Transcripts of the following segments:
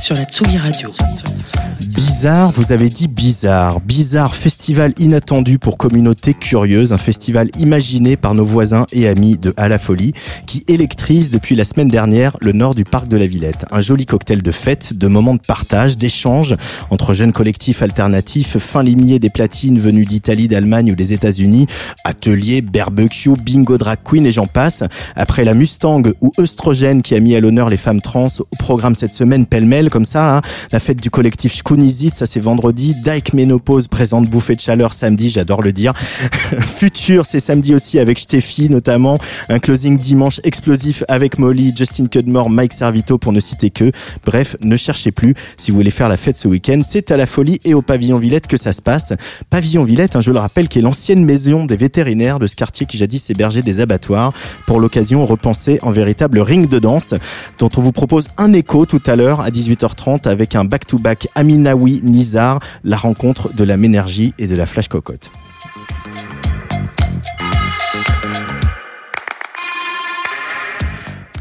sur la Tsugi Radio. Bizarre, vous avez dit bizarre. Bizarre, festival inattendu pour communauté curieuse, un festival imaginé par nos voisins et amis de À la Folie, qui électrise depuis la semaine dernière le nord du parc de la Villette. Un joli cocktail de fête, de moments de partage, d'échange entre jeunes collectifs alternatifs, fin limier des platines venus d'Italie, d'Allemagne ou des États-Unis, ateliers, barbecue, bingo drag queen et j'en passe. Après la Mustang ou Oestrogène qui a mis à l'honneur les femmes trans au programme cette semaine pêle-mêle comme ça, hein. la fête du collectif Shkunizit, ça c'est vendredi, Dyke Ménopause présente bouffée de chaleur samedi, j'adore le dire. Futur, c'est samedi aussi avec Steffi notamment, un closing dimanche explosif avec Molly, Justin Cudmore, Mike Servito pour ne citer que. Bref, ne cherchez plus, si vous voulez faire la fête ce week-end, c'est à la folie et au pavillon Villette que ça se passe. Pavillon Villette, hein, je le rappelle, qui est l'ancienne maison des vétérinaires de ce quartier qui jadis hébergeait des abattoirs. Pour l'occasion, repensé en véritable ring de danse, dont on vous propose un écho tout à l'heure à 18h 30 avec un back-to-back Aminawi Nizar, la rencontre de la Ménergie et de la Flash Cocotte.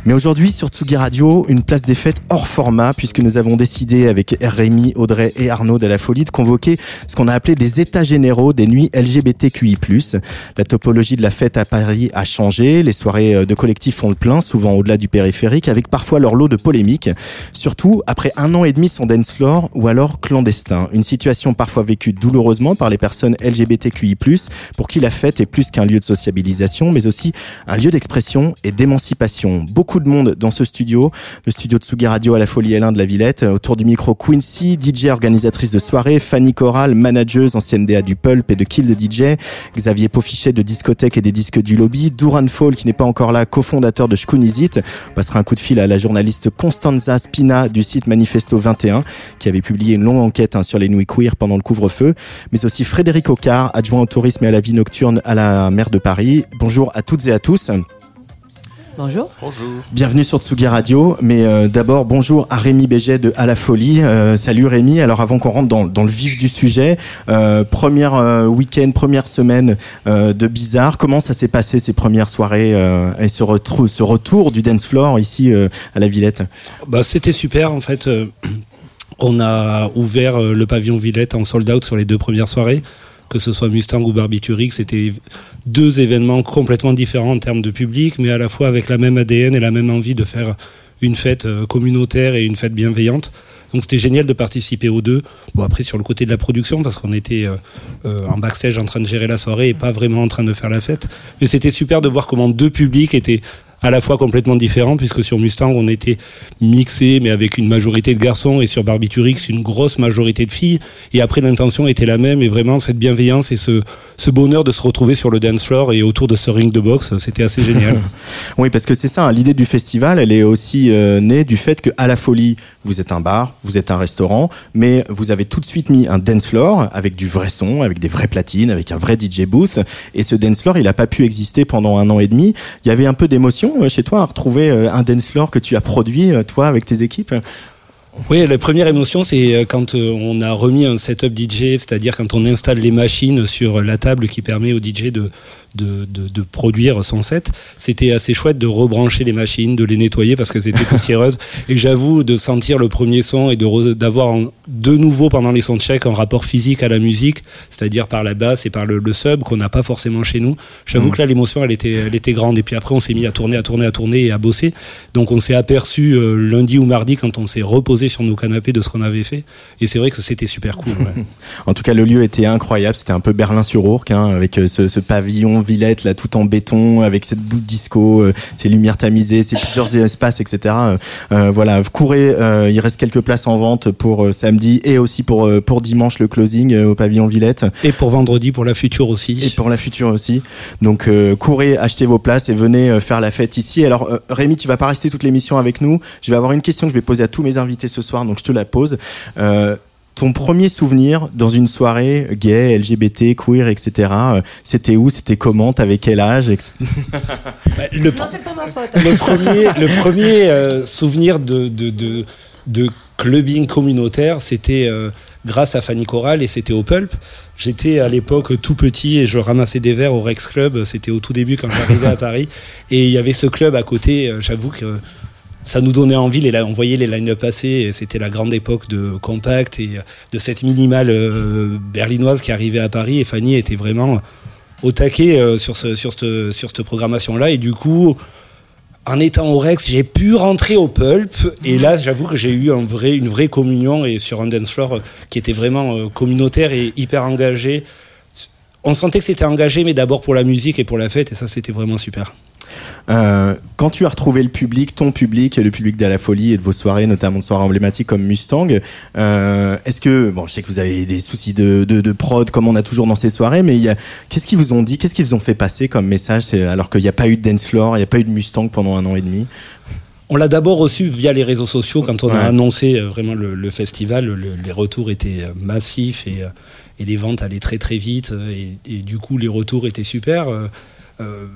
Mais aujourd'hui, sur Tsugi Radio, une place des fêtes hors format, puisque nous avons décidé avec Rémi, Audrey et Arnaud de la Folie de convoquer ce qu'on a appelé des états généraux des nuits LGBTQI+. La topologie de la fête à Paris a changé, les soirées euh, de collectifs font le plein, souvent au-delà du périphérique, avec parfois leur lot de polémiques, surtout après un an et demi sans dance floor ou alors clandestin. Une situation parfois vécue douloureusement par les personnes LGBTQI+, pour qui la fête est plus qu'un lieu de sociabilisation, mais aussi un lieu d'expression et d'émancipation. Beaucoup de monde dans ce studio, le studio de Tsugi Radio à la Folie L1 de la Villette. Autour du micro, Quincy, DJ organisatrice de soirée, Fanny Corral, manageuse, ancienne DA du Pulp et de Kill the DJ, Xavier Pofichet de discothèque et des disques du lobby, Duran Fall qui n'est pas encore là, cofondateur de Shkunizit. On passera un coup de fil à la journaliste Constanza Spina du site Manifesto 21 qui avait publié une longue enquête hein, sur les nuits queer pendant le couvre-feu, mais aussi Frédéric Ocard, adjoint au tourisme et à la vie nocturne à la maire de Paris. Bonjour à toutes et à tous. Bonjour. Bienvenue sur Tsugi Radio, mais euh, d'abord bonjour à Rémi Béget de À la Folie. Euh, salut Rémi, alors avant qu'on rentre dans, dans le vif du sujet, euh, première euh, week-end, première semaine euh, de Bizarre, comment ça s'est passé ces premières soirées euh, et ce, retour du dance floor ici euh, à la Villette? Bah, c'était super en fait. euh, On a ouvert euh, le pavillon Villette en sold out sur les deux premières soirées, que ce soit Mustang ou Barbiturique. C'était deux événements complètement différents en termes de public, mais à la fois avec la même ADN et la même envie de faire une fête euh, communautaire et une fête bienveillante. Donc c'était génial de participer aux deux. Bon après sur le côté de la production parce qu'on était euh, euh, en backstage en train de gérer la soirée et pas vraiment en train de faire la fête. Mais c'était super de voir comment deux publics étaient à la fois complètement différents puisque sur Mustang on était mixé mais avec une majorité de garçons et sur Barbiturix une grosse majorité de filles et après l'intention était la même et vraiment cette bienveillance et ce, ce bonheur de se retrouver sur le dance floor et autour de ce ring de boxe c'était assez génial. Oui, parce que c'est ça, hein, l'idée du festival, elle est aussi euh, née du fait que à la folie, vous êtes un bar, vous êtes un restaurant, mais vous avez tout de suite mis un dance floor avec du vrai son, avec des vraies platines, avec un vrai DJ booth. Et ce dance floor, il n'a pas pu exister pendant un an et demi. Il y avait un peu d'émotion euh, chez toi à retrouver euh, un dance floor que tu as produit, euh, toi, avec tes équipes? Oui, la première émotion, c'est quand on a remis un setup DJ, c'est-à-dire quand on installe les machines sur la table qui permet au DJ de, de, de, de produire son set. C'était assez chouette de rebrancher les machines, de les nettoyer parce qu'elles étaient poussiéreuses. Et j'avoue de sentir le premier son et d'avoir de nouveau pendant les soundchecks un rapport physique à la musique, c'est-à-dire par la basse et par le, le sub qu'on n'a pas forcément chez nous. J'avoue Mm. que là, l'émotion, elle était, elle était grande. Et puis après, on s'est mis à tourner, à tourner, à tourner et à bosser. Donc on s'est aperçu euh, lundi ou mardi quand on s'est reposé sur nos canapés de ce qu'on avait fait. Et c'est vrai que c'était super cool. Ouais. en tout cas, le lieu était incroyable. C'était un peu Berlin-sur-Ourcq, hein, avec euh, ce, ce, pavillon Villette là, tout en béton, avec cette boule disco, euh, ces lumières tamisées, ces plusieurs espaces, etc. Euh, voilà, courez. il reste quelques places en vente pour samedi et aussi pour pour dimanche le closing au pavillon Villette. Et pour vendredi pour la future aussi. Et pour la future aussi. Donc courez, achetez vos places et venez faire la fête ici. Alors Rémi, tu vas pas rester toute l'émission avec nous. Je vais avoir une question que je vais poser à tous mes invités ce soir, donc je te la pose. Euh, ton premier souvenir dans une soirée gay, LGBT, queer, etc. Euh, c'était où C'était comment T'avais quel âge bah, le, non, c'est pas ma faute. Le premier, le premier euh, souvenir de, de, de, de, clubbing communautaire, c'était grâce à Fanny Coral et c'était au Pulp. J'étais à l'époque tout petit et je ramassais des verres au Rex Club. C'était au tout début quand j'arrivais à Paris. Et il y avait ce club à côté. J'avoue que ça nous donnait envie. Les, on voyait les line-up passer. C'était la grande époque de Compact et de cette minimale euh, berlinoise qui arrivait à Paris. Et Fanny était vraiment au taquet euh, sur, ce, sur, cette, programmation-là. Et du coup, en étant au Rex, j'ai pu rentrer au Pulp. Et là, j'avoue que j'ai eu une vraie communion et sur un dance floor euh, qui était vraiment communautaire et hyper engagé. On sentait que c'était engagé, mais d'abord pour la musique et pour la fête. Et ça, c'était vraiment super. Euh, quand tu as retrouvé le public, ton public, le public de la folie et de vos soirées, notamment de soirées emblématiques comme Mustang, euh, est-ce que, bon, je sais que vous avez des soucis de, de, de prod comme on a toujours dans ces soirées, mais qu'est-ce qu'ils vous ont dit, qu'est-ce qu'ils vous ont fait passer comme message alors qu'il n'y a pas eu de dance floor, il n'y a pas eu de Mustang pendant un an et demi? On l'a d'abord reçu via les réseaux sociaux quand on a annoncé euh, vraiment le, le festival. Le, les retours étaient massifs et, et, les ventes allaient très très vite et, et, du coup les retours étaient super. Euh,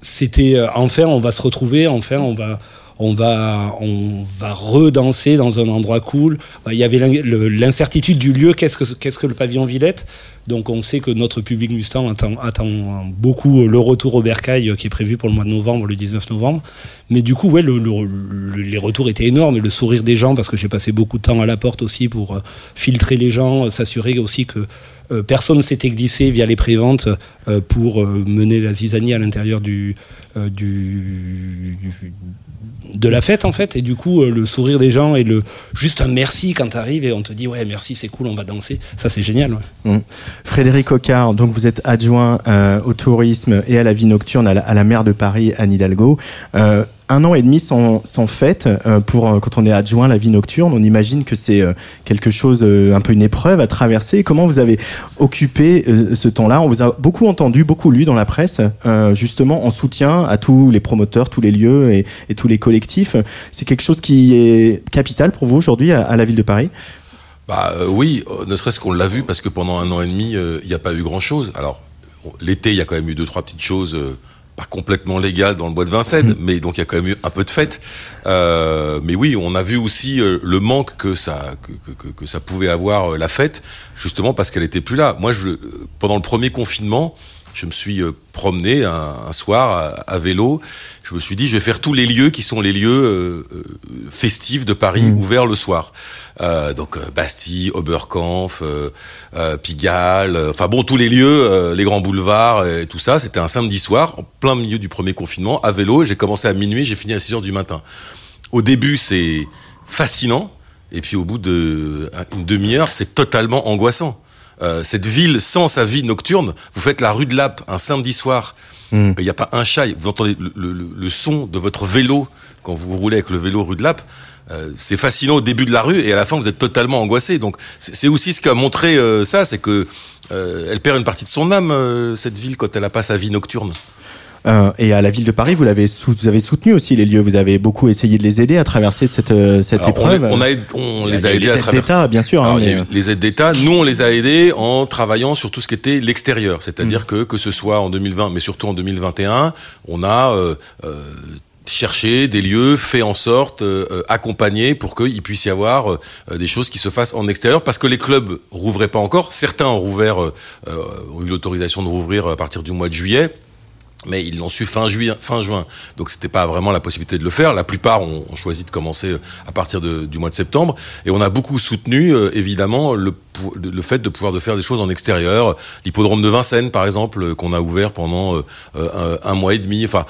c'était euh, enfin on va se retrouver, enfin on va on va on va redanser dans un endroit cool. Bah, il y avait l'incertitude du lieu. Qu'est-ce que que le pavillon Villette? Donc on sait que notre public Mustang attend, attend beaucoup le retour au Bercail euh, qui est prévu pour le mois de novembre, le 19 novembre. Mais du coup, ouais, le, les retours étaient énormes et le sourire des gens parce que j'ai passé beaucoup de temps à la porte aussi pour euh, filtrer les gens, s'assurer aussi que euh, personne s'était glissé via les préventes euh, pour euh, mener la zizanie à l'intérieur du, du, de la fête en fait. Et du coup le sourire des gens et le juste un merci quand tu arrives et on te dit ouais merci c'est cool on va danser. Ça c'est génial mmh. Frédéric Ocard donc vous êtes adjoint au tourisme et à la vie nocturne à la, à la maire de Paris Anne Hidalgo un an et demi sans, sans fête euh, pour euh, quand on est adjoint à la vie nocturne. On imagine que c'est euh, quelque chose, un peu une épreuve à traverser. Comment vous avez occupé ce temps-là? On vous a beaucoup entendu, beaucoup lu dans la presse, justement en soutien à tous les promoteurs, tous les lieux et, tous les collectifs. C'est quelque chose qui est capital pour vous aujourd'hui à, à, la ville de Paris? Bah oui, ne serait-ce qu'on l'a vu parce que pendant un an et demi, il n'y a pas eu grand-chose. Alors l'été, il y a quand même eu deux trois petites choses pas complètement légal dans le bois de Vincennes, mais donc il y a quand même eu un peu de fête. Euh, mais oui, on a vu aussi euh, le manque que ça que, que, que, ça pouvait avoir euh, la fête, justement parce qu'elle était plus là. Moi, je, pendant le premier confinement, je me suis euh, promené un, soir à, vélo. Je me suis dit, je vais faire tous les lieux qui sont les lieux euh, euh, festifs de Paris mmh. ouverts le soir. Euh, donc Bastille, Oberkampf, Pigalle, enfin bon, tous les lieux, les grands boulevards et tout ça. C'était un samedi soir, en plein milieu du premier confinement, à vélo. J'ai commencé à minuit, j'ai fini à 6 heures du matin. Au début, c'est fascinant. Et puis au bout d'une demi-heure, c'est totalement angoissant. Euh, cette ville sans sa vie nocturne. Vous faites la rue de Lappe un samedi soir, hmm. il n'y a pas un chat, vous entendez le, son de votre vélo quand vous roulez avec le vélo rue de Lappe. Euh, c'est fascinant au début de la rue et à la fin vous êtes totalement angoissé. Donc c'est aussi ce qu'a montré euh, ça, c'est que elle perd une partie de son âme cette ville quand elle n'a pas sa vie nocturne. Euh, et à la ville de Paris, vous, l'avez vous avez soutenu aussi les lieux. Vous avez beaucoup essayé de les aider à traverser cette, euh, cette épreuve. On, on, les a aidés à travers. d'État, bien sûr. hein, Les aides d'État, nous, on les a aidés en travaillant sur tout ce qui était l'extérieur. C'est-à-dire mm. que, que ce soit en 2020, mais surtout en 2021, on a euh, euh, cherché des lieux, fait en sorte, euh, accompagner pour qu'il puisse y avoir des choses qui se fassent en extérieur, parce que les clubs rouvraient pas encore. Certains ont rouvert, euh, ont eu l'autorisation de rouvrir à partir du mois de juillet mais ils l'ont su fin juin, fin juin. Donc c'était pas vraiment la possibilité de le faire. La plupart ont, choisi de commencer euh, à partir de, du mois de septembre, et on a beaucoup soutenu euh, évidemment le, le fait de pouvoir de faire des choses en extérieur. L'hippodrome de Vincennes, par exemple, euh, qu'on a ouvert pendant un, un, mois et demi. Enfin,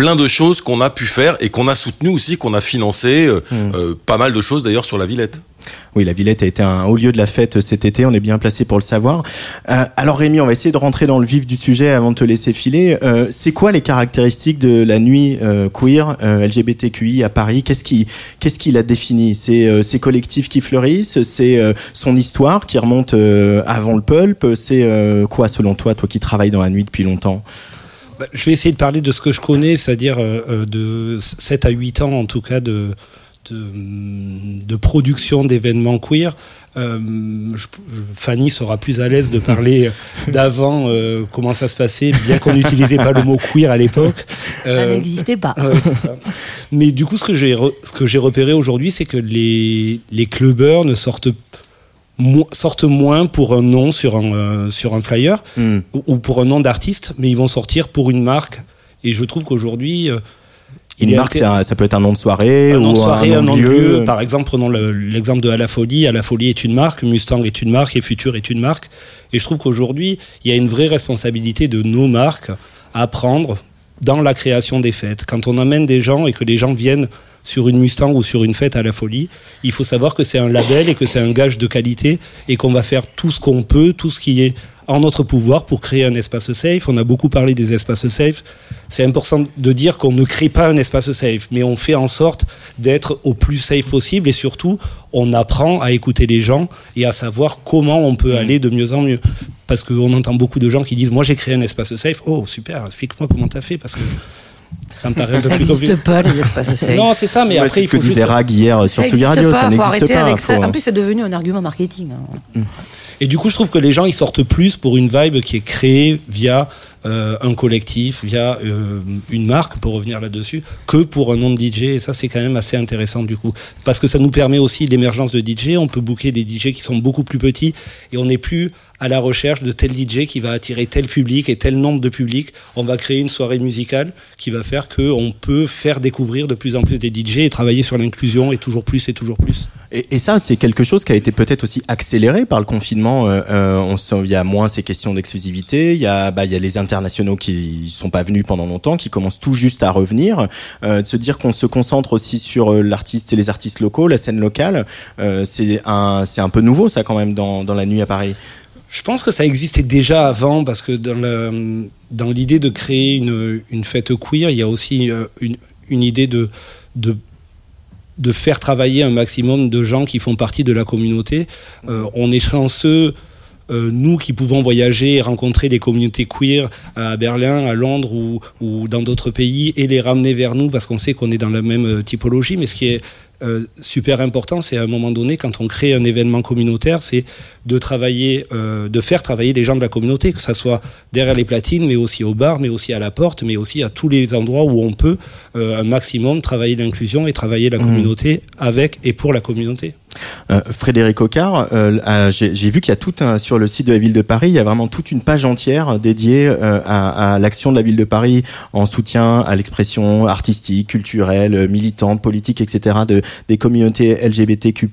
plein de choses qu'on a pu faire et qu'on a soutenu aussi, qu'on a financé, euh, euh, pas mal de choses d'ailleurs sur la Villette. Oui, la Villette a été un haut lieu de la fête cet été, on est bien placé pour le savoir. Euh, alors Rémi, on va essayer de rentrer dans le vif du sujet avant de te laisser filer. Euh, c'est quoi les caractéristiques de la nuit euh, queer LGBTQI à Paris? Qu'est-ce qui, qui la définit? C'est ces collectifs qui fleurissent, c'est son histoire qui remonte avant le pulp? C'est quoi selon toi, toi qui travailles dans la nuit depuis longtemps? Bah, je vais essayer de parler de ce que je connais, c'est-à-dire de 7 à 8 ans en tout cas de, de, de production d'événements queer. Euh, je- Fanny sera plus à l'aise de parler d'avant, euh, comment ça se passait, bien qu'on n'utilisait pas le mot queer à l'époque. Ça Euh, n'existait pas. Ça. Mais du coup, ce que j'ai re- ce que j'ai repéré aujourd'hui, c'est que les les clubbers ne sortent mo- sortent moins pour un nom sur un euh, sur un flyer Hmm. ou- ou pour un nom d'artiste, mais ils vont sortir pour une marque. Et je trouve qu'aujourd'hui, euh, Une marque, un- ça peut être un nom de soirée un ou nom de soirée, un nom de lieu. lieu. Par exemple, prenons le- l'exemple de À la Folie. À la Folie est une marque, Mustang est une marque et Futur est une marque. Et je trouve qu'aujourd'hui, il y a une vraie responsabilité de nos marques à prendre dans la création des fêtes. Quand on amène des gens et que les gens viennent sur une Mustang ou sur une fête à la folie, il faut savoir que c'est un label et que c'est un gage de qualité et qu'on va faire tout ce qu'on peut, tout ce qui est en notre pouvoir pour créer un espace safe. On a beaucoup parlé des espaces safe. C'est important de dire qu'on ne crée pas un espace safe, mais on fait en sorte d'être au plus safe possible et surtout, on apprend à écouter les gens et à savoir comment on peut aller de mieux en mieux. Parce qu'on entend beaucoup de gens qui disent, moi j'ai créé un espace safe. Oh, super, explique-moi comment t'as fait parce que ça me paraît un peu Ça n'existe pas, les espaces safe. Non, c'est ça, mais Ouais, après, c'est il ce que faut juste. disait Rag hier sur ça Tsugi Radio, pas, ça faut n'existe arrêter pas. avec ça. faut- En plus, c'est devenu un argument marketing. hein. Et du coup, je trouve que les gens, ils sortent plus pour une vibe qui est créée via euh, un collectif, via euh, une marque, pour revenir là-dessus, que pour un nom de DJ. Et ça, c'est quand même assez intéressant du coup. Parce que ça nous permet aussi l'émergence de DJ. On peut booker des DJ qui sont beaucoup plus petits et on n'est plus à la recherche de tel DJ qui va attirer tel public et tel nombre de public. On va créer une soirée musicale qui va faire qu'on peut faire découvrir de plus en plus des DJ et travailler sur l'inclusion et toujours plus et toujours plus. Et, ça, c'est quelque chose qui a été peut-être aussi accéléré par le confinement. Euh, euh, on sent, il y a moins ces questions d'exclusivité. Il y a, bah, y a les internationaux qui sont pas venus pendant longtemps, qui commencent tout juste à revenir. Euh, de se dire qu'on se concentre aussi sur euh, l'artiste et les artistes locaux, la scène locale, euh, c'est un, un peu nouveau ça quand même dans, dans la nuit à Paris. Je pense que ça existait déjà avant parce que dans l'idée de créer une, fête queer, il y a aussi euh, une, idée de, faire travailler un maximum de gens qui font partie de la communauté. Euh, on est chanceux, euh, nous qui pouvons voyager et rencontrer les communautés queer à Berlin, à Londres ou, dans d'autres pays et les ramener vers nous parce qu'on sait qu'on est dans la même typologie. Mais ce qui est super important, c'est à un moment donné, quand on crée un événement communautaire, c'est de travailler, euh, de faire travailler les gens de la communauté, que ça soit derrière les platines, mais aussi au bar, mais aussi à la porte, mais aussi à tous les endroits où on peut euh, un maximum travailler l'inclusion et travailler la Mmh. communauté avec et pour la communauté. Euh, Frédéric Ocard, euh, euh, j'ai vu qu'il y a tout un, sur le site de la ville de Paris, il y a vraiment toute une page entière dédiée euh, à, à l'action de la ville de Paris en soutien à l'expression artistique, culturelle, militante, politique, etc. de des communautés LGBTQ+.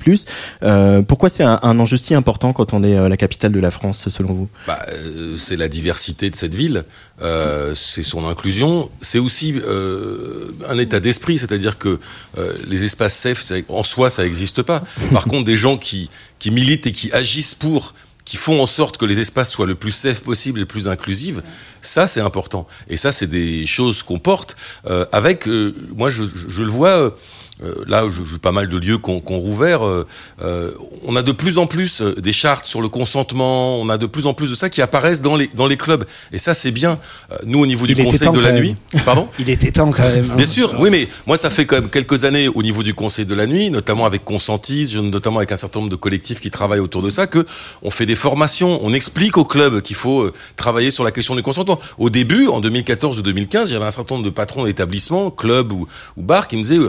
Euh, pourquoi c'est un, un enjeu si important quand on est euh, la capitale de la France, selon vous? Bah, euh, c'est la diversité de cette ville, euh, c'est son inclusion, c'est aussi euh, un état d'esprit, c'est-à-dire que euh, les espaces safe, ça- en soi, ça n'existe pas. Par contre, des gens qui, qui militent et qui agissent pour qui font en sorte que les espaces soient le plus safe possible et le plus inclusifs, ça c'est important. Et ça c'est des choses qu'on porte euh, avec, euh, moi je, je, je le vois, euh, là je, je pas mal de lieux qu'on qu'on rouvert, euh, euh, on a de plus en plus euh, des chartes sur le consentement, on a de plus en plus de ça qui apparaissent dans les, dans les clubs. Et ça c'est bien. Euh, nous au niveau du Il conseil de la nuit, pardon Il était temps quand même. hein. Bien sûr, oui, mais moi, ça fait quand même quelques années au niveau du Conseil de la nuit, notamment avec Consentis, notamment avec un certain nombre de collectifs qui travaillent autour de ça, que on fait des formations, on explique aux clubs qu'il faut travailler sur la question du consentement. Au début, en 2014 ou 2015, il y avait un certain nombre de patrons d'établissements, clubs ou, ou bars, qui me disaient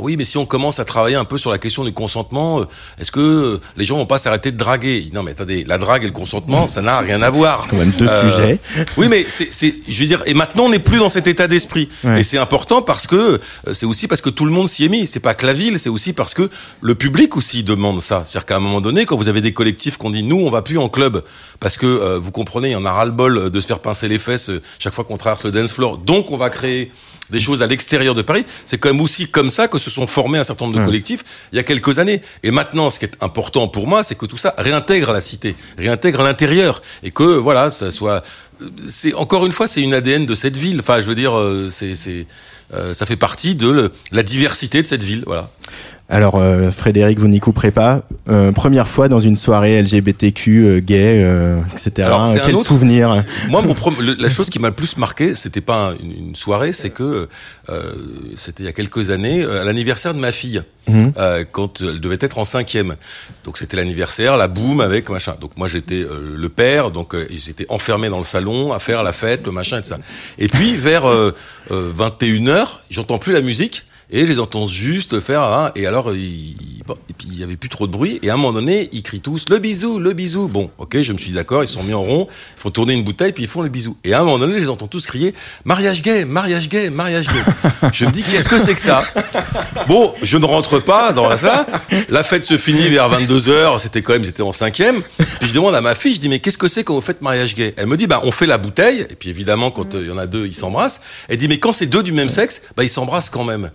oui, mais si on commence à travailler un peu sur la question du consentement, euh, est-ce que euh, les gens vont pas s'arrêter de draguer? Non, mais attendez, la drague et le consentement, ça n'a rien à voir. C'est quand même deux Euh, sujets. Oui, mais c'est, c'est, je veux dire, et maintenant on n'est plus dans cet état d'esprit. Ouais. Et c'est important parce que c'est aussi parce que tout le monde s'y est mis. C'est pas que la ville, c'est aussi parce que le public aussi demande ça. C'est-à-dire qu'à un moment donné, quand vous avez des collectifs qu'on dit nous, on va plus en club parce que euh, vous comprenez, il y en a ras le bol de se faire pincer les fesses chaque fois qu'on traverse le dance floor. Donc on va créer des choses à l'extérieur de Paris. C'est quand même aussi comme ça que se sont formés un certain nombre de collectifs il y a quelques années. Et maintenant, ce qui est important pour moi, c'est que tout ça réintègre la cité, réintègre l'intérieur, et que voilà, ça soit. C'est encore une fois, c'est une ADN de cette ville. Enfin, je veux dire, euh, c'est, c'est, euh, ça fait partie de le- la diversité de cette ville. Voilà. Alors, euh, Frédéric, vous n'y couperez pas. Euh, première fois dans une soirée LGBTQ, euh, gay, etc. Alors, Quel autre- souvenir Moi, mon le- la chose qui m'a le plus marqué, c'était pas une, une soirée, c'est que c'était il y a quelques années, à l'anniversaire de ma fille, Mhm. quand elle devait être en cinquième. Donc c'était l'anniversaire, la boum avec machin. Donc moi j'étais le père, donc ils étaient enfermés dans le salon à faire la fête, le machin et tout ça. Et puis vers euh, 21 h j'entends plus la musique. Et je les entends juste faire, hein, et alors, il, bon, et puis il y avait plus trop de bruit, et à un moment donné, ils crient tous, le bisou, le bisou. Bon, ok, je me suis d'accord, ils sont mis en rond, ils font tourner une bouteille, puis ils font le bisou. Et à un moment donné, je les entends tous crier, mariage gay, mariage gay, mariage gay. je me dis, qu'est-ce que c'est que ça? Bon, je ne rentre pas dans la salle, la fête se finit vers 22 heures, c'était quand même, ils étaient en cinquième, puis je demande à ma fille, je dis, mais qu'est-ce que c'est quand vous faites mariage gay? Elle me dit, bah, on fait la bouteille, et puis évidemment, quand euh, il y en a deux, ils s'embrassent. Elle dit, mais quand c'est deux du même sexe, bah, ils s'embrassent quand même.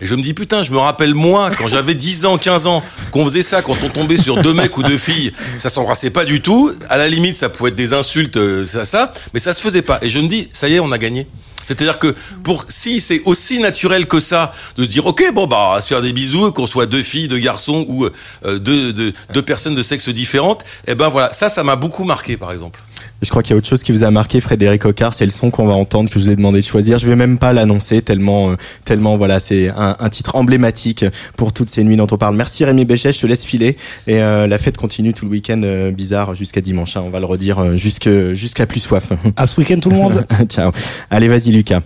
Et je me dis, putain, je me rappelle moi, quand j'avais 10 ans, 15 ans, qu'on faisait ça quand on tombait sur deux mecs ou deux filles, ça s'embrassait pas du tout. À la limite, ça pouvait être des insultes, euh, ça, ça, mais ça se faisait pas. Et je me dis, ça y est, on a gagné. C'est-à-dire que pour si c'est aussi naturel que ça de se dire ok bon bah se faire des bisous qu'on soit deux filles deux garçons ou euh, deux, deux deux personnes de sexe différentes et ben voilà ça ça m'a beaucoup marqué par exemple Je crois qu'il y a autre chose qui vous a marqué, Frédéric Ocard, c'est le son qu'on va entendre, que je vous ai demandé de choisir. Je vais même pas l'annoncer, tellement, euh, tellement, voilà, c'est un, un titre emblématique pour toutes ces nuits dont on parle. Merci Rémi Béchet, je te laisse filer. Et euh, la fête continue tout le week-end euh, bizarre jusqu'à dimanche. hein. on va le redire euh, jusqu'à plus soif. À ce week-end, tout le monde. Ciao. Allez, vas-y Lucas.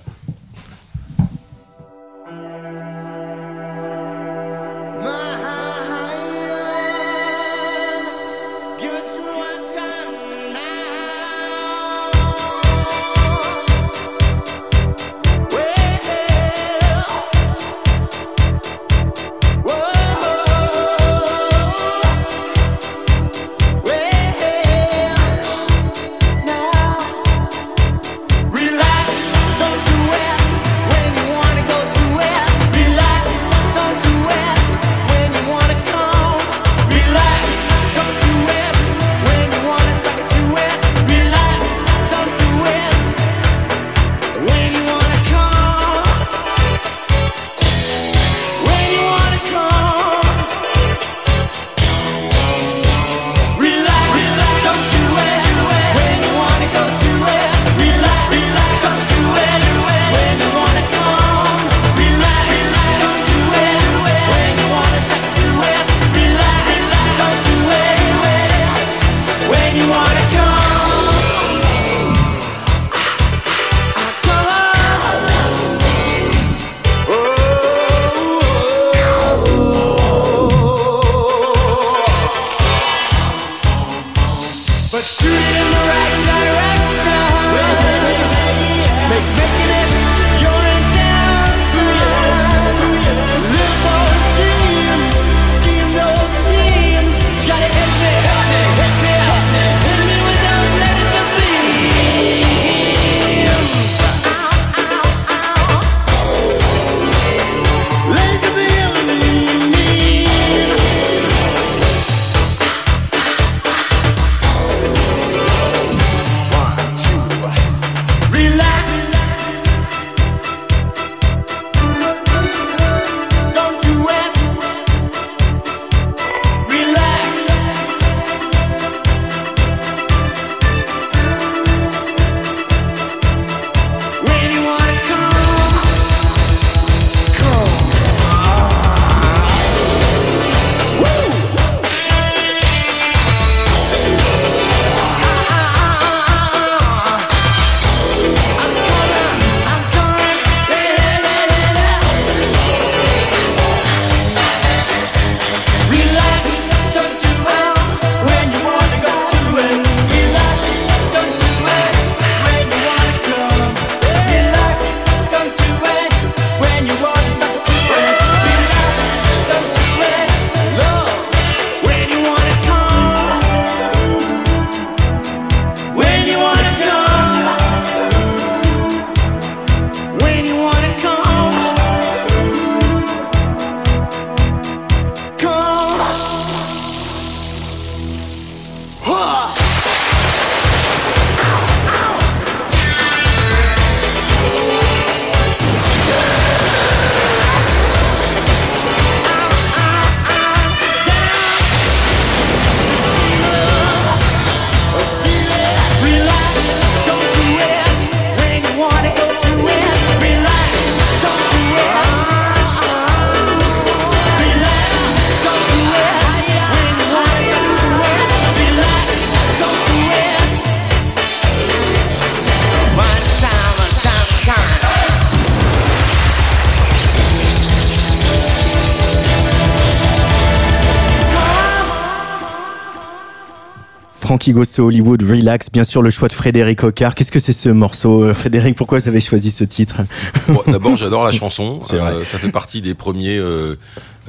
Frankie Goes to Hollywood, Relax, bien sûr le choix de Frédéric Ocard. Qu'est-ce que c'est ce morceau euh, Frédéric, pourquoi vous avez choisi ce titre? Bon, D'abord, j'adore la chanson. Euh, ça fait partie des premiers euh,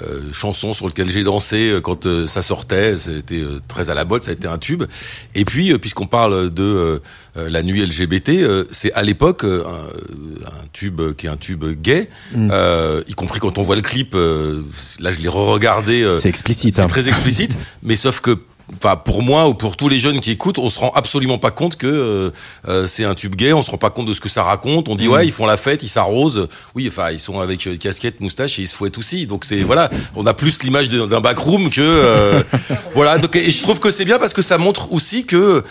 euh, chansons sur lesquelles j'ai dansé quand ça sortait. C'était très à la mode, ça a été un tube. Et puis, puisqu'on parle de la nuit LGBT, c'est à l'époque un, un tube qui est un tube gay, Mm. y compris quand on voit le clip. là, je l'ai re-regardé. C'est explicite. c'est hein. très explicite, mais sauf que, enfin, pour moi ou pour tous les jeunes qui écoutent, on se rend absolument pas compte que euh, euh, c'est un tube gay. On se rend pas compte de ce que ça raconte. On dit ouais, ils font la fête, ils s'arrosent. Oui, enfin, ils sont avec euh, casquette, moustache et ils se fouettent aussi. Donc c'est voilà, on a plus l'image d'un backroom que euh, voilà. Donc et je trouve que c'est bien parce que ça montre aussi que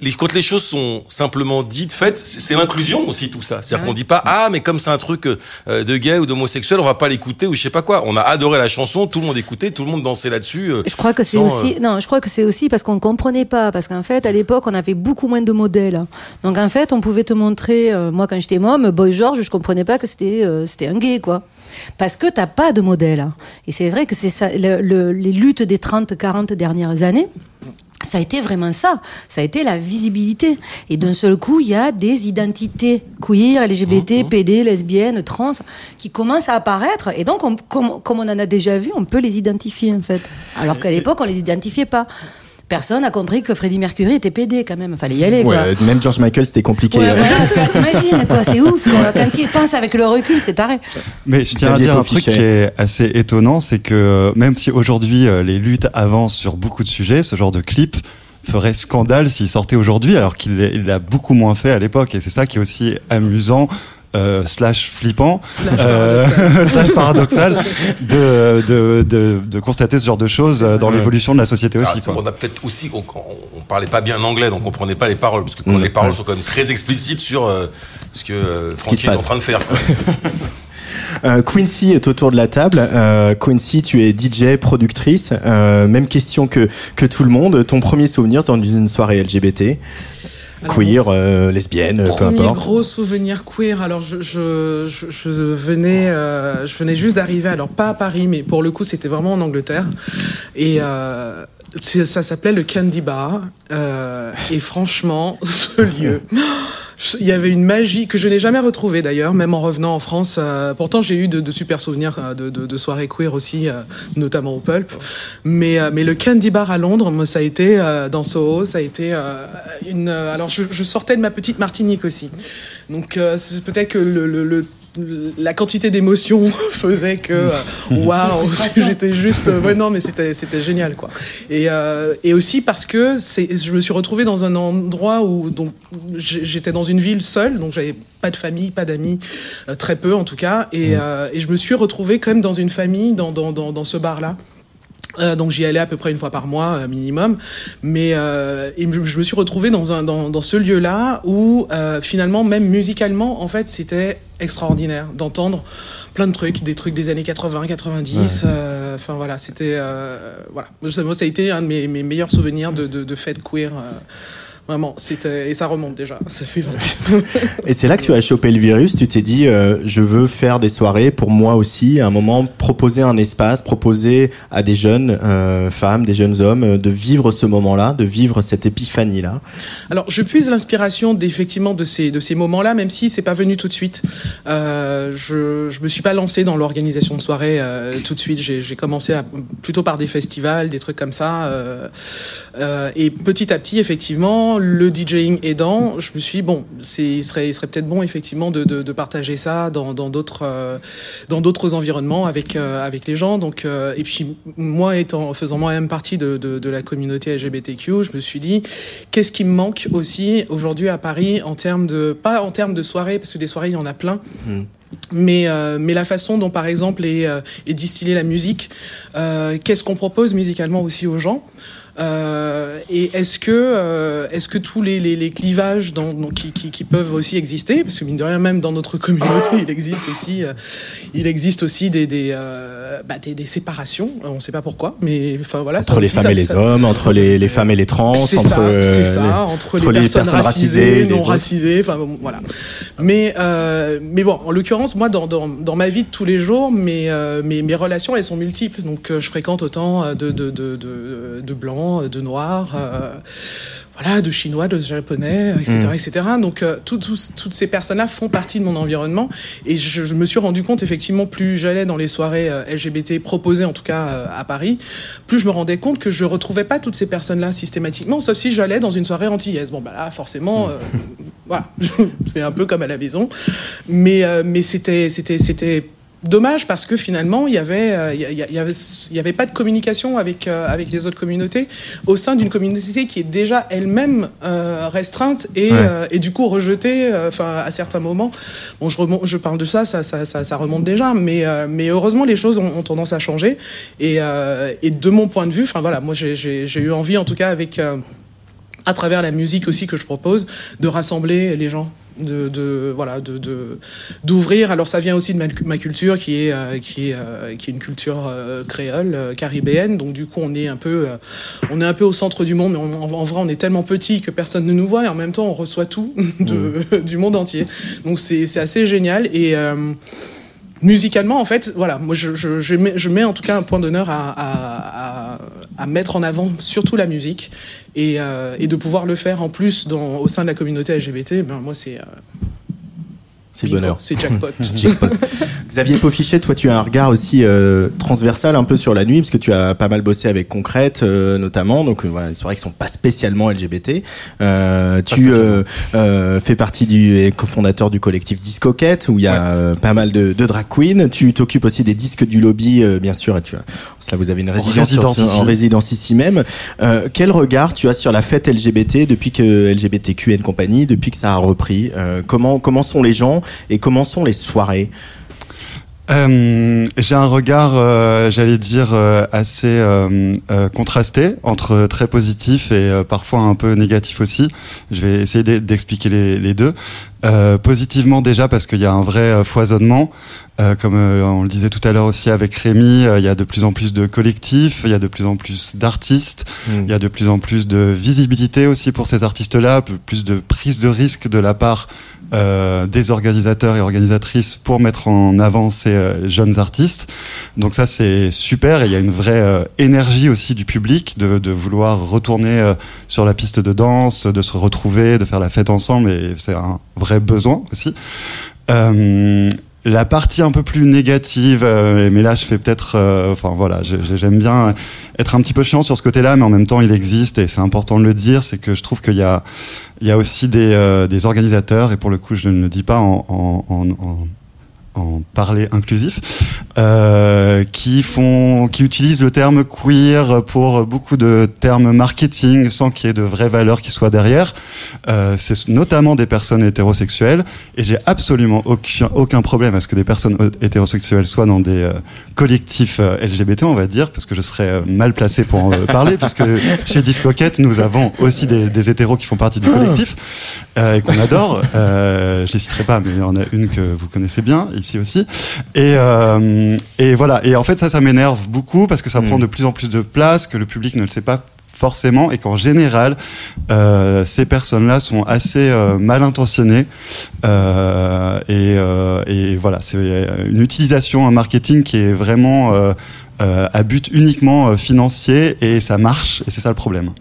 les, quand les choses sont simplement dites, faites, c'est c'est l'inclusion aussi tout ça. C'est-à-dire qu'on dit pas ah mais comme c'est un truc euh, de gay ou d'homosexuel, on va pas l'écouter ou je sais pas quoi. On a adoré la chanson, tout le monde écoutait, tout le monde dansait là-dessus. euh, Je crois que c'est aussi non, je crois que c'est aussi parce qu'on ne comprenait pas parce qu'en fait à l'époque on avait beaucoup moins de modèles. Donc en fait on pouvait te montrer euh, moi quand j'étais môme Boy George je comprenais pas que c'était euh, c'était un gay quoi. Parce que t'as pas de modèle. Et c'est vrai que c'est ça le- le- les luttes des 30 40 dernières années ça a été vraiment ça. Ça a été la visibilité. Et d'un seul coup, il y a des identités queer, LGBT, PD, lesbiennes, trans, qui commencent à apparaître. Et donc, on- comme, comme on en a déjà vu, on peut les identifier, en fait. Alors qu'à l'époque, on les identifiait pas. Personne n'a compris que Freddie Mercury était PD, quand même. Fallait y aller, quoi. Ouais, même George Michael, c'était compliqué. Ouais, euh. voilà, tu vois, t'imagines, quoi, c'est ouf. quoi. Quand il pense avec le recul, c'est taré. Mais je tiens à dire un truc qui est assez étonnant, c'est que euh, même si aujourd'hui euh, les luttes avancent sur beaucoup de sujets, ce genre de clip ferait scandale s'il sortait aujourd'hui, alors qu'il l'a- il l'a beaucoup moins fait à l'époque. Et c'est ça qui est aussi amusant. Euh, slash flippant, euh, slash paradoxal, de, de, de, de constater ce genre de choses euh, dans l'évolution de la société Ah, aussi. Quoi. on a peut-être aussi, on, on, on parlait pas bien anglais, donc on comprenait pas les paroles, parce que quand Mm, les paroles ouais. sont quand même très explicites sur euh, ce que euh, se est en train de faire. quoi. Euh, Quincy est autour de la table. Euh, Quincy, tu es DJ, productrice. Euh, même question que, que tout le monde. Ton premier souvenir dans une soirée LGBT Alors, Queer, euh, lesbienne, peu Premier importe. gros souvenir queer. Alors je, je, je, je venais euh, je venais juste d'arriver. Alors pas à Paris, mais pour le coup c'était vraiment en Angleterre. Et euh, ça s'appelait le Candy Bar. Euh, et franchement, ce lieu. Il y avait une magie que je n'ai jamais retrouvée d'ailleurs, même en revenant en France. Euh, pourtant, j'ai eu de, de super souvenirs euh, de, de, de soirées queer aussi, euh, notamment au Pulp. Mais, euh, mais le Candy Bar à Londres, moi, ça a été dans Soho, ça a été une. alors, je, je sortais de ma petite Martinique aussi, donc peut-être que le, le, le- la quantité d'émotions faisait que euh, waouh j'étais juste euh, ouais non mais c'était c'était génial quoi. Et euh, et aussi parce que c'est je me suis retrouvée dans un endroit où donc j'étais dans une ville seule donc j'avais pas de famille pas d'amis très peu en tout cas. Et, euh, et je me suis retrouvée quand même dans une famille dans dans dans, dans ce bar là euh, donc j'y allais à peu près une fois par mois euh, minimum, mais euh, et je, je me suis retrouvé dans un dans, dans ce lieu-là où euh, finalement même musicalement en fait c'était extraordinaire d'entendre plein de trucs, des trucs des années 80, 90. euh, Enfin voilà, c'était euh, voilà. Ça, moi, ça a été un de mes, mes meilleurs souvenirs de de, de fête queer. Vraiment, et ça remonte déjà. Ça fait 20 ans. Et c'est là que tu as chopé le virus. Tu t'es dit, euh, je veux faire des soirées pour moi aussi. À un moment, proposer un espace, proposer à des jeunes euh, femmes, des jeunes hommes, euh, de vivre ce moment-là, de vivre cette épiphanie-là. Alors, je puise l'inspiration d'effectivement de ces de ces moments-là, même si c'est pas venu tout de suite. Euh, je je me suis pas lancé dans l'organisation de soirées tout de suite. J'ai j'ai commencé à, plutôt par des festivals, des trucs comme ça. Euh, et petit à petit, effectivement, le DJing aidant, je me suis dit, bon, il serait il serait peut-être bon effectivement de, de de partager ça dans dans d'autres euh, dans d'autres environnements avec euh, avec les gens. Donc et puis moi étant faisant moi-même partie de, la communauté LGBTQ, je me suis dit qu'est-ce qui me manque aussi aujourd'hui à Paris en termes de pas en termes de soirées parce que des soirées il y en a plein. Mais, euh, mais la façon dont, par exemple, est, est distillée la musique, euh, qu'est-ce qu'on propose musicalement aussi aux gens? Euh, et est-ce que, euh, est-ce que tous les, les, les clivages dans, dans- qui, qui, qui peuvent aussi exister, parce que mine de rien, même dans notre communauté, il existe aussi, euh, il existe aussi des, des, euh, bah, des, des séparations. On ne sait pas pourquoi, mais enfin voilà. Entre les femmes ça- et les ça- hommes, entre les, les femmes et les trans, entre, ça, euh, entre, entre les, personnes, racisées, les non racisées, enfin bon, voilà. Mais mais, mais bon, en l'occurrence, moi, dans, dans, dans ma vie de tous les jours, mes, euh, mes, mes relations, elles sont multiples. Donc, euh, je fréquente autant euh, de, de, de, de, de blancs, blancs, de noirs voilà, de chinois, de japonais, etc., Mm. etc. Donc, euh, tout- tous- toutes ces personnes-là font partie de mon environnement. Et je, je me suis rendu compte, effectivement, plus j'allais dans les soirées euh, LGBT proposées, en tout cas euh, à Paris, plus je me rendais compte que je retrouvais pas toutes ces personnes-là systématiquement, sauf si j'allais dans une soirée antillaise. Bon, bah là, forcément, euh, voilà, c'est un peu comme à la maison. Mais, euh, mais c'était, c'était, c'était dommage parce que finalement il y avait euh, il y, avait il y avait pas de communication avec euh, avec les autres communautés au sein d'une communauté qui est déjà elle-même euh, restreinte et Ouais. et du coup rejetée enfin à certains moments bon je remonte, je parle de ça ça ça ça, ça remonte déjà mais mais heureusement les choses ont, ont tendance à changer et et de mon point de vue enfin voilà moi j'ai eu envie en tout cas avec à travers la musique aussi que je propose, de rassembler les gens, de, de voilà, de d'ouvrir. Alors ça vient aussi de ma, ma culture qui est euh, qui est euh, qui est une culture euh, créole, caribéenne. Donc du coup on est un peu on est un peu au centre du monde, mais on- en, en vrai on est tellement petit que personne ne nous voit et en même temps on reçoit tout de, du monde entier. Donc c'est c'est assez génial et musicalement, en fait, voilà, moi je, je, je, mets, je mets en tout cas un point d'honneur à, à, à, à mettre en avant surtout la musique et, euh, et de pouvoir le faire en plus dans, au sein de la communauté LGBT, ben moi c'est. C'est bonheur. C'est jackpot. Jackpot. Xavier Paufichet, toi tu as un regard aussi euh, transversal un peu sur la nuit parce que tu as pas mal bossé avec Concrète euh, notamment, donc euh, voilà, c'est vrai qu'ils sont pas spécialement LGBT. Euh, tu euh, euh, fais partie du et cofondateur du collectif Discoquette où il y a pas mal de, de drag queens. Tu t'occupes aussi des disques du lobby, euh, bien sûr. Et tu as, cela vous avez une résidence, sur- résidence ici. en résidence ici même. Euh, quel regard tu as sur la fête LGBT depuis que LGBTQ et compagnie, depuis que ça a repris? Euh, Comment comment sont les gens? Et comment sont les soirées Euh, J'ai un regard, euh, j'allais dire, euh, assez contrasté entre très positif et parfois un peu négatif aussi. Je vais essayer d'e- d'expliquer les, les deux. Positivement déjà parce qu'il y a un vrai foisonnement, comme on le disait tout à l'heure aussi avec Rémi, il y a de plus en plus de collectifs, il y a de plus en plus d'artistes, Mm. il y a de plus en plus de visibilité aussi pour ces artistes-là, plus de prise de risque de la part euh, des organisateurs et organisatrices pour mettre en avant ces euh, jeunes artistes. Donc ça c'est super et il y a une vraie euh, énergie aussi du public de, de vouloir retourner euh, sur la piste de danse, de se retrouver, de faire la fête ensemble et c'est un vrai besoin aussi. La partie un peu plus négative, euh, mais là je fais peut-être, euh, enfin voilà, j'aime bien être un petit peu chiant sur ce côté-là, mais en même temps il existe et c'est important de le dire, c'est que je trouve qu'il y a, il y a aussi des, euh, organisateurs et pour le coup je ne le dis pas en, en, en, parler inclusif, euh, qui font, qui utilisent le terme queer pour beaucoup de termes marketing sans qu'il y ait de vraies valeurs qui soient derrière. Euh, c'est notamment des personnes hétérosexuelles et j'ai absolument aucun, aucun problème à ce que des personnes hétérosexuelles soient dans des euh, collectifs euh, LGBT, on va dire, parce que je serais euh, mal placé pour en parler, puisque chez Discoquette, nous avons aussi des, des hétéros qui font partie du collectif et qu'on adore. Je les citerai pas, mais il y en a une que vous connaissez bien aussi. Et, euh, et voilà. Et en fait, ça, ça m'énerve beaucoup parce que ça Mm. prend de plus en plus de place, que le public ne le sait pas forcément et qu'en général euh, ces personnes-là sont assez euh, mal intentionnées euh, et, et voilà c'est une utilisation un marketing qui est vraiment à but uniquement financier et ça marche et c'est ça le problème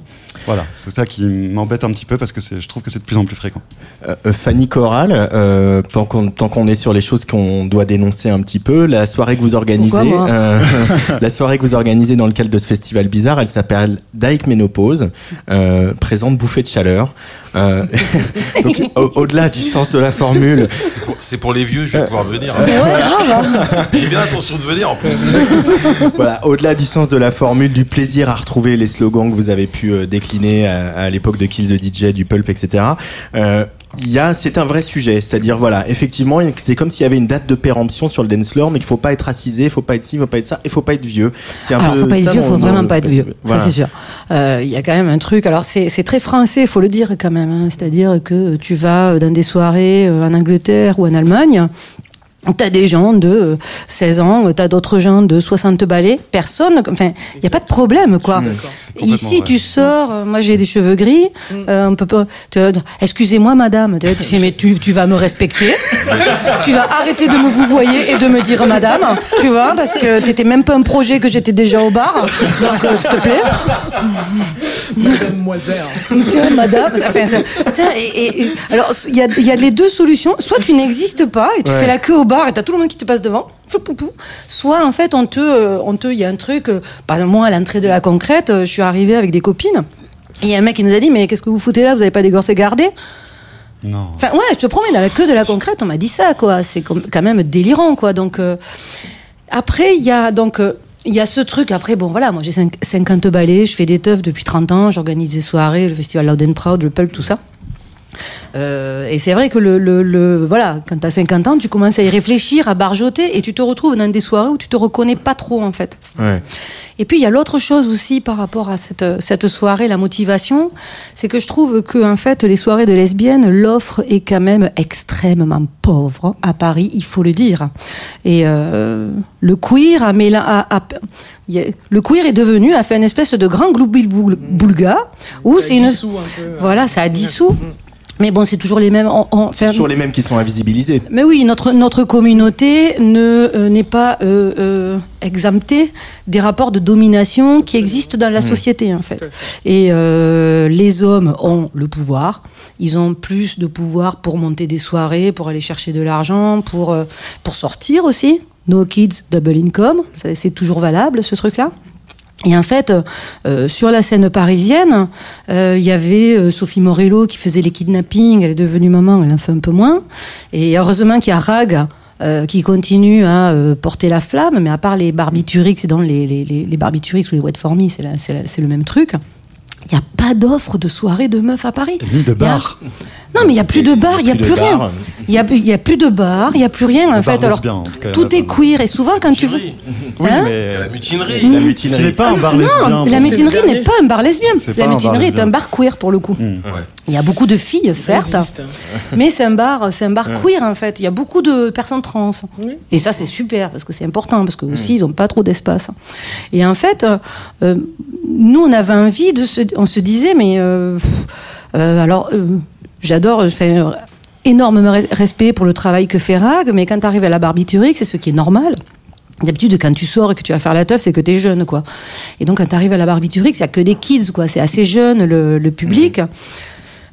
voilà c'est ça qui m'embête un petit peu parce que c'est- je trouve que c'est de plus en plus fréquent Euh, euh, Fanny Corral, euh, tant qu'on tant qu'on est sur les choses qu'on doit dénoncer un petit peu, la soirée que vous organisez, euh, la soirée que vous organisez dans le cadre de ce festival bizarre, elle s'appelle Dyke Ménopause, euh, présente bouffée de chaleur. Euh, au- au-delà du sens de la formule, C'est pour, pour les vieux, je vais pouvoir venir. Ouais, grave. J'ai bien l'intention de venir en plus. voilà, au-delà du sens de la formule, du plaisir à retrouver les slogans que vous avez pu euh, décliner à, à l'époque de Kill the DJ, du pulp, etc. Euh, il y a, c'est un vrai sujet, c'est-à-dire voilà, effectivement, c'est comme s'il y avait une date de péremption sur le dance floor, mais qu'il faut pas être racisé, il faut pas être ci, il faut pas être ça, il faut pas être vieux. C'est un Alors, peu faut pas être ça, vieux, faut vraiment pas être vieux. Voilà. Ça, c'est sûr. Euh, Il y a quand même un truc. Alors, c'est c'est très français, faut le dire quand même. hein. C'est-à-dire que tu vas dans des soirées euh, en Angleterre ou en Allemagne. T'as des gens de euh, 16 ans, t'as d'autres gens de 60 balais. Personne, enfin, il y a pas de problème, quoi. Ici, vrai. tu sors, euh, moi j'ai des cheveux gris, euh, on peut pas. Excusez-moi, madame. Tu fais, mais tu, tu vas me respecter. tu vas arrêter de me vous voyer et de me dire madame, tu vois, parce que t'étais même pas un projet que j'étais déjà au bar. Donc, euh, s'il te plaît. Mademoiselle. Tiens, madame. Enfin, tiens, et, et- et- alors, il y a, il y a les deux solutions. Soit tu n'existes pas et tu Ouais. fais la queue au bar et t'as tout le monde qui te passe devant. Soit, en fait, on te, euh, on te, il y a un truc. euh, Par exemple, moi, à l'entrée de la concrète, euh, je suis arrivée avec des copines. Et il y a un mec qui nous a dit, mais qu'est-ce que vous foutez là? Vous avez pas des gosses gardés Non. Enfin, ouais, je te promets, dans la queue de la concrète, on m'a dit ça, quoi. C'est comme- quand même délirant, quoi. Donc, euh, après, il y a donc. euh, il y a ce truc, après, bon voilà, moi j'ai cinq- 50 ballets, je fais des teufs depuis 30 ans, j'organise des soirées, le festival Loud and Proud, le Pulp, tout ça. Euh, et c'est vrai que le, le, le- voilà, quand t'as 50 ans, tu commences à y réfléchir, à barjoter, et tu te retrouves dans des soirées où tu te reconnais pas trop, en fait. Ouais. Et puis il y a l'autre chose aussi par rapport à cette, cette soirée, la motivation, c'est que je trouve que en fait les soirées de lesbiennes, l'offre est quand même extrêmement pauvre à Paris, il faut le dire. Et euh, le queer a, a- le queer est devenu a fait une espèce de grand gloubil boul- boulga où Ça c'est une dissout un peu, euh, voilà ça a dissous. Mais bon, c'est toujours les mêmes. on- on- C'est toujours les mêmes qui sont invisibilisés. mais oui, notre, notre communauté ne euh, n'est pas euh, euh, exemptée des rapports de domination qui existent dans la société en fait. Et les hommes ont le pouvoir. Ils ont plus de pouvoir pour monter des soirées, pour aller chercher de l'argent, pour pour sortir aussi. No kids, double income, c'est toujours valable ce truc-là. Et en fait, euh, sur la scène parisienne, euh, il y avait euh, Sophie Morello qui faisait les kidnappings. Elle est devenue maman, elle en fait un peu moins. Et heureusement qu'il y a Rag euh, qui continue à euh, porter la flamme. Mais à part les barbiturix, dans les, les, les, barbiturix ou les wet for me, c'est c'est c'est le même truc. Il n'y a pas d'offre de soirée de meufs à Paris. Ni de a- bar. Non, mais il n'y a plus de bar, il n'y a plus rien. bar. Il n'y a, il y a plus de bar, il n'y a plus rien en fait. Alors, en tout cas, tout là, est queer. Et souvent, quand tu veux. Mutinerie. Oui, Hein mais La mutinerie. La n'est pas un bar Non, lesbien. la bon. mutinerie n'est pas un bar lesbien. La mutinerie est un bar queer pour le coup. Mm. Ouais. Il y a beaucoup de filles, certes, Résiste. mais c'est un bar, c'est un bar queer en fait. Il y a beaucoup de personnes trans. Oui. Et ça, c'est super parce que c'est important parce que aussi ils n'ont pas trop d'espace. Et en fait, euh, euh, nous, on avait envie de se, on se disait, mais euh, euh, alors, euh, j'adore, je fais un énorme re- respect pour le travail que fait Rag, mais quand tu arrives à la barbiturie, c'est ce qui est normal. D'habitude, quand tu sors et que tu vas faire la teuf, c'est que tu es jeune, quoi. Et donc, quand tu arrives à la barbiturix, il n'y a que des kids, quoi. C'est assez jeune, le, le public.